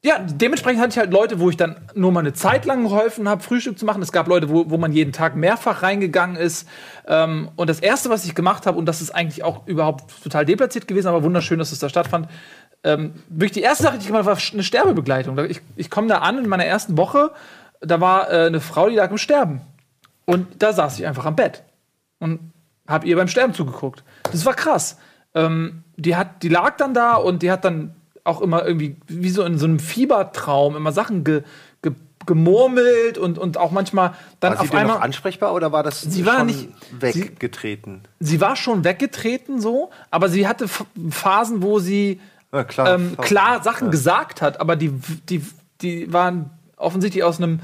[SPEAKER 2] ja, dementsprechend hatte ich halt Leute, wo ich dann nur mal eine Zeit lang geholfen habe, Frühstück zu machen. Es gab Leute, wo, wo man jeden Tag mehrfach reingegangen ist. Ähm, und das Erste, was ich gemacht habe, und das ist eigentlich auch überhaupt total deplatziert gewesen, aber wunderschön, dass es da stattfand, ähm, wirklich die erste Sache, die ich gemacht habe, war eine Sterbebegleitung. Ich, ich komme da an in meiner ersten Woche, da war äh, eine Frau, die lag im Sterben. Und da saß ich einfach am Bett und habe ihr beim Sterben zugeguckt. Das war krass. Ähm, die, hat, die lag dann da und die hat dann auch immer irgendwie, wie so in so einem Fiebertraum, immer Sachen ge, ge, gemurmelt und, und auch manchmal dann
[SPEAKER 3] War sie
[SPEAKER 2] auf
[SPEAKER 3] denn
[SPEAKER 2] einmal.
[SPEAKER 3] noch ansprechbar oder war das
[SPEAKER 2] Sie war nicht-
[SPEAKER 3] weggetreten?
[SPEAKER 2] sie war schon weggetreten so, aber sie hatte Phasen, wo sie
[SPEAKER 3] Ja, klar.
[SPEAKER 2] ähm, klar Sachen gesagt hat, aber die, die, die waren offensichtlich aus einem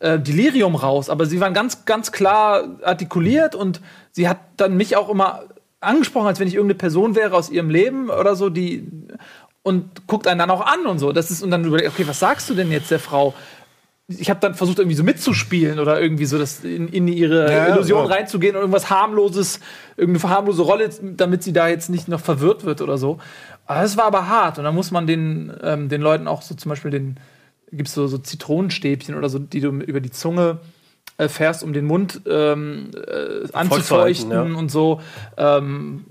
[SPEAKER 2] äh, Delirium raus, aber sie waren ganz, ganz klar artikuliert und sie hat dann mich auch immer angesprochen, als wenn ich irgendeine Person wäre aus ihrem Leben oder so, die und guckt einen dann auch an und so. Das ist und dann überlegt, okay, was sagst du denn jetzt der Frau? Ich habe dann versucht irgendwie so mitzuspielen oder irgendwie so das in, in ihre
[SPEAKER 3] Ja,
[SPEAKER 2] Illusion
[SPEAKER 3] ja.
[SPEAKER 2] reinzugehen und irgendwas harmloses, irgendeine harmlose Rolle, damit sie da jetzt nicht noch verwirrt wird oder so. Aber das war aber hart und da muss man den, ähm, den Leuten auch so zum Beispiel den gibt's so, so Zitronenstäbchen oder so, die du über die Zunge äh, fährst, um den Mund ähm, äh, anzufeuchten
[SPEAKER 4] ja.
[SPEAKER 2] und so. Ähm,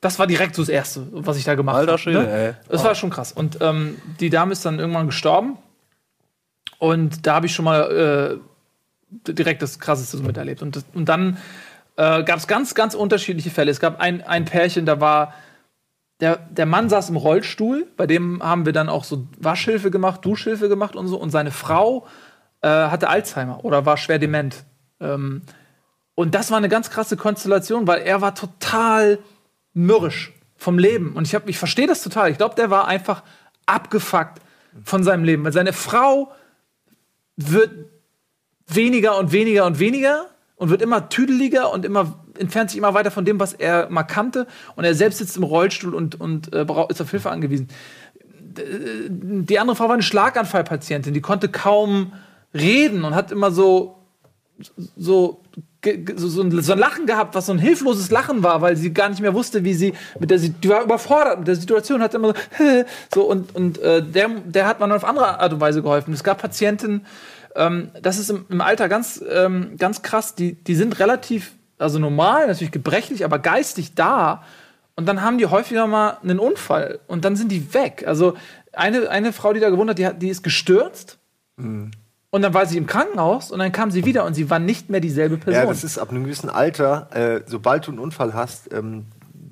[SPEAKER 2] das war direkt so das Erste, was ich da gemacht
[SPEAKER 4] Alter
[SPEAKER 2] habe.
[SPEAKER 4] Schwede,
[SPEAKER 2] ne?
[SPEAKER 4] ey.
[SPEAKER 2] Das war schon krass. Und ähm, die Dame ist dann irgendwann gestorben. Und da habe ich schon mal äh, direkt das Krasseste so miterlebt. Und, das, und dann äh, gab es ganz, ganz unterschiedliche Fälle. Es gab ein, ein Pärchen, da war der, der Mann saß im Rollstuhl, bei dem haben wir dann auch so Waschhilfe gemacht, Duschhilfe gemacht und so. Und seine Frau äh, hatte Alzheimer oder war schwer dement. Ähm, und das war eine ganz krasse Konstellation, weil er war total mürrisch vom Leben. Und ich, ich verstehe das total. Ich glaube, der war einfach abgefuckt von seinem Leben. Weil seine Frau wird weniger und weniger und weniger und wird immer tüdeliger und immer entfernt sich immer weiter von dem, was er mal kannte. Und er selbst sitzt im Rollstuhl und, und äh, ist auf Hilfe angewiesen. Äh, Die andere Frau war eine Schlaganfallpatientin, die konnte kaum reden und hat immer so so, so, so, ein, so ein Lachen gehabt, was so ein hilfloses Lachen war, weil sie gar nicht mehr wusste, wie sie mit der, die war überfordert mit der Situation, hat immer so, so und, und äh, der, der hat man auf andere Art und Weise geholfen. Es gab Patienten, ähm, das ist im, im Alter ganz, ähm, ganz krass, die, die sind relativ, also normal, natürlich gebrechlich, aber geistig da. Und dann haben die häufiger mal einen Unfall und dann sind die weg. Also eine, eine Frau, die da gewohnt hat, die, die ist gestürzt. Und dann war sie im Krankenhaus und dann kam sie wieder und sie war nicht mehr dieselbe Person.
[SPEAKER 3] Ja, das ist ab einem gewissen Alter, äh, sobald du einen Unfall hast, ähm,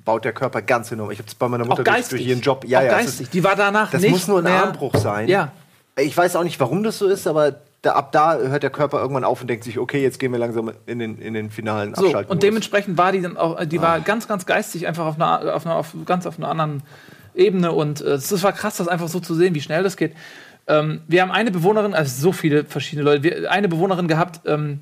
[SPEAKER 3] baut der Körper ganz enorm. Ich habe es bei meiner Mutter durch, durch ihren Job. Ja,
[SPEAKER 2] auch
[SPEAKER 3] ja,
[SPEAKER 2] geistig.
[SPEAKER 3] ist,
[SPEAKER 2] die war danach
[SPEAKER 3] das
[SPEAKER 2] nicht
[SPEAKER 3] muss nur ein Armbruch sein.
[SPEAKER 2] Ja.
[SPEAKER 3] Ich weiß auch nicht, warum das so ist, aber da, ab da hört der Körper irgendwann auf und denkt sich, okay, jetzt gehen wir langsam in den, in den finalen
[SPEAKER 2] So, und dementsprechend war die dann auch, die war ganz, ganz geistig einfach auf einer, auf einer auf, ganz auf einer anderen Ebene und äh, es war krass, das einfach so zu sehen, wie schnell das geht. Ähm, wir haben eine Bewohnerin, also so viele verschiedene Leute, wir, eine Bewohnerin gehabt, ähm,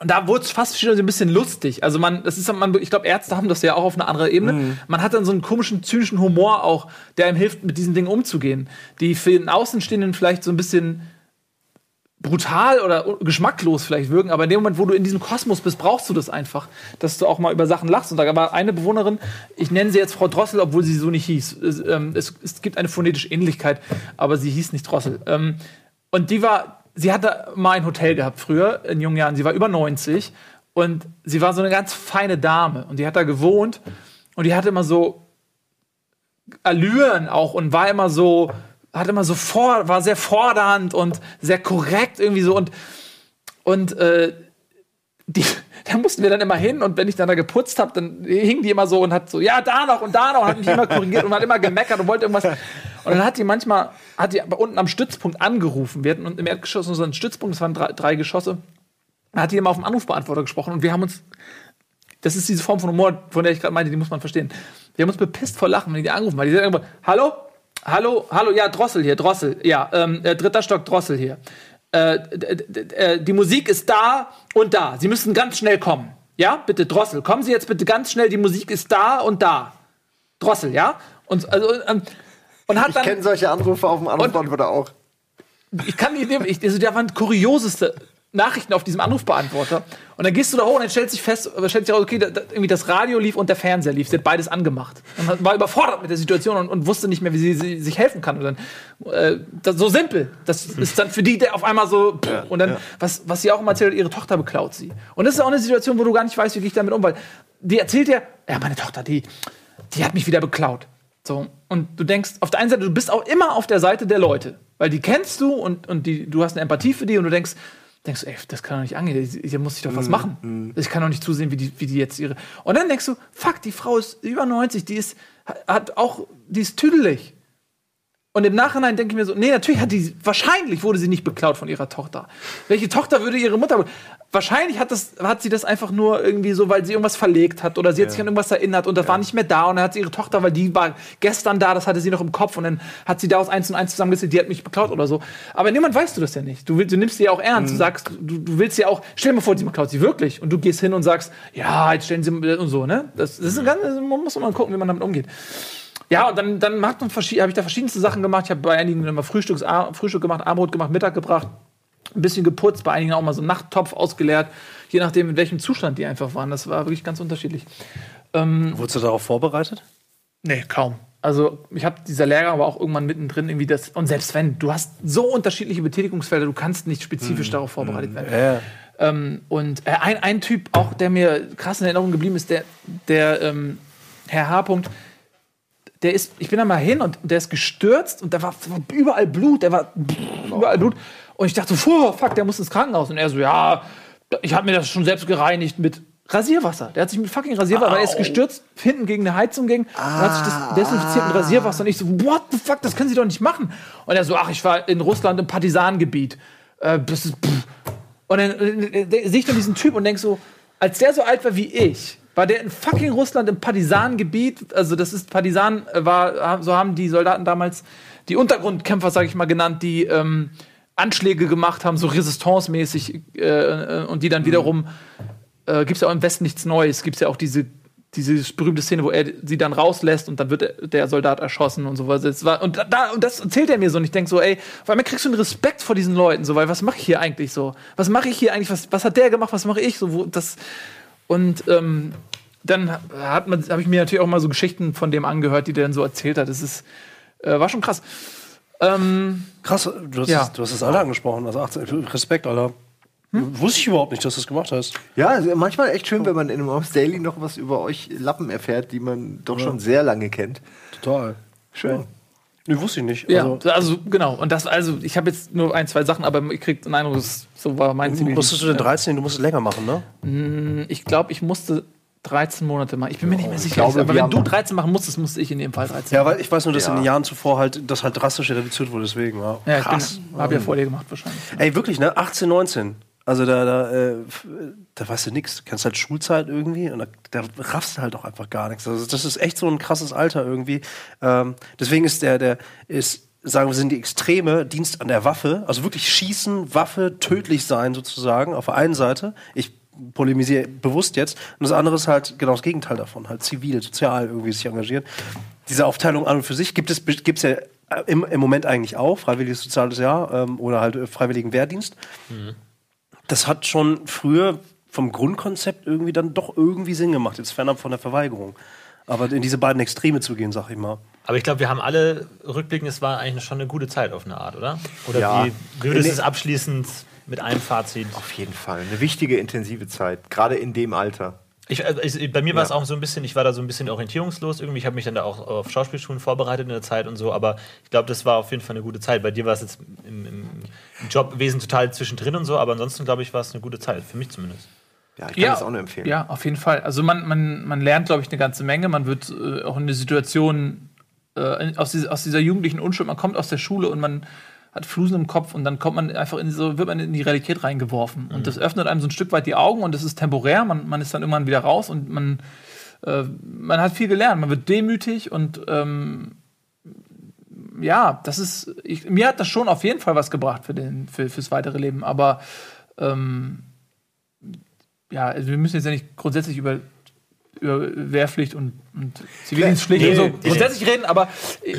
[SPEAKER 2] und da wurde es fast schon so ein bisschen lustig. Also man, das ist, man, ich glaube, Ärzte haben das ja auch auf einer anderen Ebene. Man hat dann so einen komischen, zynischen Humor auch, der einem hilft, mit diesen Dingen umzugehen. Die für den Außenstehenden vielleicht so ein bisschen brutal oder geschmacklos vielleicht wirken, aber in dem Moment, wo du in diesem Kosmos bist, brauchst du das einfach, dass du auch mal über Sachen lachst. Und da war eine Bewohnerin, ich nenne sie jetzt Frau Drossel, obwohl sie so nicht hieß. Es, ähm, es, es gibt eine phonetische Ähnlichkeit, aber sie hieß nicht Drossel. Ähm, und die war, sie hatte mal ein Hotel gehabt früher, in jungen Jahren. Sie war über 90 und sie war so eine ganz feine Dame und die hat da gewohnt und die hatte immer so Allüren auch und war immer so, hat immer so vor, war sehr fordernd und sehr korrekt irgendwie so und und äh, die, da mussten wir dann immer hin und wenn ich dann da geputzt habe, dann hing die immer so und hat so, ja, da noch und da noch und hat mich immer korrigiert und hat immer gemeckert und wollte irgendwas. Und dann hat die manchmal, hat die unten am Stützpunkt angerufen. Wir hatten im Erdgeschoss einen Stützpunkt, das waren drei, drei Geschosse. Da hat die immer auf dem Anrufbeantworter gesprochen und wir haben uns, das ist diese Form von Humor, von der ich gerade meinte, die muss man verstehen. Wir haben uns bepisst vor Lachen, wenn die angerufen haben. Die sagen immer, hallo? Hallo, hallo, ja, Drossel hier, Drossel, ja, ähm, äh, dritter Stock, Drossel hier. Äh, äh, die Musik ist da und da. Sie müssen ganz schnell kommen. Ja, bitte, Drossel, kommen Sie jetzt bitte ganz schnell. Die Musik ist da und da. Drossel, ja? Und, also, ähm, und hat
[SPEAKER 3] Ich
[SPEAKER 2] dann.
[SPEAKER 3] kenne solche Anrufe auf dem Anrufbeantworter auch.
[SPEAKER 2] Ich kann die nehmen. Ich, also, da waren kurioseste Nachrichten auf diesem Anrufbeantworter. Und dann gehst du da hoch und dann stellt sich fest, äh, stellt sich raus, okay, da, da, irgendwie das Radio lief und der Fernseher lief. Sie hat beides angemacht. Und war überfordert mit der Situation und, und wusste nicht mehr, wie sie, sie sich helfen kann. Und dann, äh, das, so simpel. Das ist dann für die der auf einmal so. pff, und dann, was, was sie auch immer erzählt, hat, ihre Tochter beklaut sie. Und das ist auch eine Situation, wo du gar nicht weißt, wie gehe ich damit um, weil die erzählt dir, ja, meine Tochter, die, die hat mich wieder beklaut. So. Und du denkst, auf der einen Seite, du bist auch immer auf der Seite der Leute. Weil die kennst du und, und die, du hast eine Empathie für die und du denkst, denkst, ey, das kann doch nicht angehen, hier muss ich doch was machen. Ich kann doch nicht zusehen, wie die, wie die jetzt ihre. Und dann denkst du, fuck, die Frau ist über 90, die ist, hat auch, die ist tüdelig. Und im Nachhinein denke ich mir so, nee, natürlich hat die, wahrscheinlich wurde sie nicht beklaut von ihrer Tochter. Welche Tochter würde ihre Mutter, wahrscheinlich hat, das, hat sie das einfach nur irgendwie so, weil sie irgendwas verlegt hat oder sie hat sich an irgendwas erinnert und das war nicht mehr da und dann hat sie ihre Tochter, weil die war gestern da, das hatte sie noch im Kopf und dann hat sie daraus eins und eins zusammengezählt, die hat mich beklaut oder so. Aber niemand weißt du das ja nicht. Du, willst, du nimmst sie ja auch ernst. Du sagst, du, du willst ja auch, stell dir mal vor, sie beklaut sie wirklich und du gehst hin und sagst, ja, jetzt stellen sie und so, ne? Das, das ist ein ganz, man muss immer gucken, wie man damit umgeht. Ja, und dann, dann verschied- habe ich da verschiedenste Sachen gemacht. Ich habe bei einigen immer Frühstücks, Frühstück gemacht, Abendbrot gemacht, Mittag gebracht, ein bisschen geputzt, bei einigen auch mal so einen Nachttopf ausgeleert, je nachdem, in welchem Zustand die einfach waren. Das war wirklich ganz unterschiedlich.
[SPEAKER 4] Wurdest du darauf vorbereitet?
[SPEAKER 2] Nee, kaum. Also, ich habe dieser Lehrgang aber auch irgendwann mittendrin irgendwie das. Und selbst wenn, du hast so unterschiedliche Betätigungsfelder, du kannst nicht spezifisch darauf vorbereitet werden.
[SPEAKER 4] Ja.
[SPEAKER 2] Ähm, und äh, ein, ein Typ, auch der mir krass in Erinnerung geblieben ist, der, der ähm, Herr H. -Punkt, der ist, ich bin da mal hin und der ist gestürzt und da war, war überall Blut, der war überall Blut. Und ich dachte so, "Puh, fuck, der muss ins Krankenhaus. Und er so, ja, ich habe mir das schon selbst gereinigt mit Rasierwasser. Der hat sich mit fucking Rasierwasser, weil er ist gestürzt, hinten gegen eine Heizung ging und hat sich das desinfiziert mit Rasierwasser. Und ich so, what the fuck, das können Sie doch nicht machen. Und er so, ach, ich war in Russland im Partisanengebiet. Äh, das ist, pff. Und dann äh, äh, sehe ich dann diesen Typ und denk so, als der so alt war wie ich, war der in fucking Russland im Partisanengebiet. Also das ist Partisan äh, war, so haben die Soldaten damals die Untergrundkämpfer, sage ich mal, genannt, die ähm, Anschläge gemacht haben, so resistance-mäßig äh, äh, und die dann wiederum äh, gibt es ja auch im Westen nichts Neues. Gibt es ja auch diese, diese berühmte Szene, wo er sie dann rauslässt und dann wird der- Soldat erschossen und so was. Es war, und, da, und das erzählt er mir so und ich denke so, ey, auf einmal kriegst du einen Respekt vor diesen Leuten, so, weil was mache ich hier eigentlich so? Was mache ich hier eigentlich? Was, was hat der gemacht? Was mache ich so? Wo, das, und ähm, dann hat man, habe ich mir natürlich auch mal so Geschichten von dem angehört, die der dann so erzählt hat. Das ist, äh, war schon krass. Ähm,
[SPEAKER 4] Krass, du hast,
[SPEAKER 2] Ja.
[SPEAKER 4] das, du hast das Alter angesprochen. Also 18, Respekt, Alter. Wusste ich überhaupt nicht, dass du das gemacht hast.
[SPEAKER 3] Ja, also manchmal echt schön, wenn man in einem Office Daily noch was über euch Lappen erfährt, die man doch schon sehr lange kennt.
[SPEAKER 4] Total.
[SPEAKER 3] Schön.
[SPEAKER 4] Nee, wusste ich nicht.
[SPEAKER 2] ja,
[SPEAKER 4] Also,
[SPEAKER 2] also, genau. Und das, also, ich habe jetzt nur ein, zwei Sachen, aber ich krieg den Eindruck, das so war mein Ziel.
[SPEAKER 4] musstest du den 13, du musst es länger machen, ne?
[SPEAKER 2] Ich glaube, ich musste 13 Monate machen. Ich bin mir nicht mehr sicher.
[SPEAKER 3] glaube,
[SPEAKER 2] aber wenn du 13 machen musstest, musste ich in dem Fall 13.
[SPEAKER 4] Ja, weil ich weiß nur, dass
[SPEAKER 3] Ja.
[SPEAKER 4] in den Jahren zuvor halt das halt drastisch reduziert wurde, deswegen. Ja,
[SPEAKER 2] ja, ich
[SPEAKER 4] krass.
[SPEAKER 2] habe ja vor dir gemacht wahrscheinlich.
[SPEAKER 4] Ey, wirklich, ne? 18, 19. Also da, da, äh, da weißt du nix. Du kennst halt Schulzeit irgendwie und da, da raffst du halt auch einfach gar nichts. Also das ist echt so ein krasses Alter irgendwie. Ähm, deswegen ist der, der ist, sagen wir, sind die Extreme Dienst an der Waffe, also wirklich schießen, Waffe, tödlich sein sozusagen, auf der einen Seite. Ich polemisiere bewusst jetzt. Und das andere ist halt genau das Gegenteil davon, halt zivil, sozial irgendwie sich engagieren. Diese Aufteilung an und für sich gibt es gibt's ja Im, Im Moment eigentlich auch, freiwilliges soziales Jahr ähm, oder halt äh, freiwilligen Wehrdienst. Das hat schon früher vom Grundkonzept irgendwie dann doch irgendwie Sinn gemacht, jetzt fernab von der Verweigerung. Aber in diese beiden Extreme zu gehen, sag ich mal.
[SPEAKER 1] Aber ich glaube, wir haben alle rückblickend, es war eigentlich schon eine gute Zeit auf eine Art, oder? Oder
[SPEAKER 3] Ja.
[SPEAKER 1] wie würdest du es abschließend mit einem Fazit?
[SPEAKER 3] Auf jeden Fall. Eine wichtige, intensive Zeit. Gerade in dem Alter.
[SPEAKER 1] Ich, äh, ich, bei mir war es
[SPEAKER 3] Ja.
[SPEAKER 1] auch so ein bisschen, ich war da so ein bisschen orientierungslos irgendwie. Ich habe mich dann da auch auf Schauspielschulen vorbereitet in der Zeit und so, aber ich glaube, das war auf jeden Fall eine gute Zeit. Bei dir war es jetzt im, im, Jobwesen total zwischendrin und so, aber ansonsten glaube ich, war es eine gute Zeit, für mich zumindest.
[SPEAKER 3] Ja, ich kann das auch nur empfehlen.
[SPEAKER 2] Ja, auf jeden Fall. Also man, man, man lernt, glaube ich, eine ganze Menge. Man wird äh, auch in eine Situation äh, aus, dieser, aus dieser jugendlichen Unschuld, man kommt aus der Schule und man hat Flusen im Kopf und dann kommt man einfach in so, wird man in die Realität reingeworfen. Und das öffnet einem so ein Stück weit die Augen und das ist temporär. Man, man ist dann irgendwann wieder raus und man, äh, man hat viel gelernt. Man wird demütig und ähm, ja, das ist, ich, mir hat das schon auf jeden Fall was gebracht für den, für, fürs weitere Leben. Aber ähm, ja, also wir müssen jetzt ja nicht grundsätzlich über, über Wehrpflicht und, und Zivildienstpflicht
[SPEAKER 1] Nee,
[SPEAKER 2] und so
[SPEAKER 1] nee, nee.
[SPEAKER 2] grundsätzlich reden, aber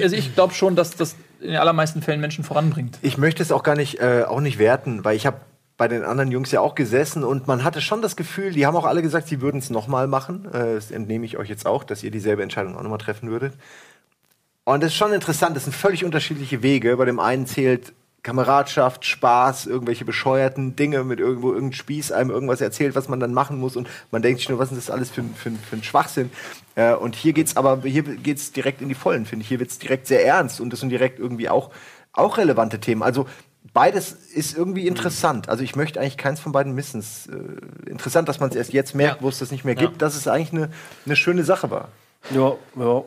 [SPEAKER 2] also ich glaube schon, dass das in den allermeisten Fällen Menschen voranbringt.
[SPEAKER 3] Ich möchte es auch gar nicht, äh, auch nicht werten, weil ich habe bei den anderen Jungs ja auch gesessen und man hatte schon das Gefühl, die haben auch alle gesagt, sie würden es nochmal machen. Äh, das entnehme ich euch jetzt auch, dass ihr dieselbe Entscheidung auch nochmal treffen würdet. Und das ist schon interessant, das sind völlig unterschiedliche Wege. Bei dem einen zählt Kameradschaft, Spaß, irgendwelche bescheuerten Dinge mit irgendwo irgendein Spieß einem irgendwas erzählt, was man dann machen muss und man denkt sich nur, was ist das alles für, ein- für, ein- für ein Schwachsinn. Äh, und hier geht's aber, hier geht's direkt in die Vollen, finde ich. Hier wird's direkt sehr ernst und das sind direkt irgendwie auch, auch relevante Themen. Also beides ist irgendwie interessant. Also ich möchte eigentlich keins von beiden missen. Es ist äh, interessant, dass man es erst jetzt merkt,
[SPEAKER 1] Ja.
[SPEAKER 3] wo es das nicht mehr
[SPEAKER 1] Ja.
[SPEAKER 3] gibt, dass es eigentlich eine, eine schöne Sache war.
[SPEAKER 4] Ja, ja.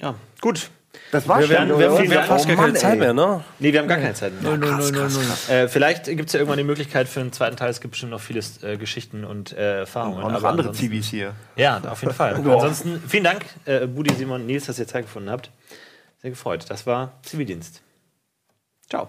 [SPEAKER 1] Ja, gut.
[SPEAKER 3] Das war
[SPEAKER 1] Wir
[SPEAKER 3] schon.
[SPEAKER 1] werden- wir haben wir haben
[SPEAKER 4] Fast gar
[SPEAKER 3] Oh Mann,
[SPEAKER 4] keine Zeit mehr, ne?
[SPEAKER 1] Nee, wir haben gar keine Zeit mehr.
[SPEAKER 3] Krass, krass, krass.
[SPEAKER 1] Äh, vielleicht gibt es ja irgendwann die Möglichkeit für einen zweiten Teil. Es gibt bestimmt noch viele äh, Geschichten und äh, Erfahrungen.
[SPEAKER 3] Auch noch andere Zivis hier.
[SPEAKER 1] Ja, auf jeden Fall.
[SPEAKER 4] Ja.
[SPEAKER 1] Ansonsten vielen Dank, äh, Budi, Simon, Nils, dass ihr Zeit gefunden habt. Sehr gefreut. Das war Zivildienst. Ciao.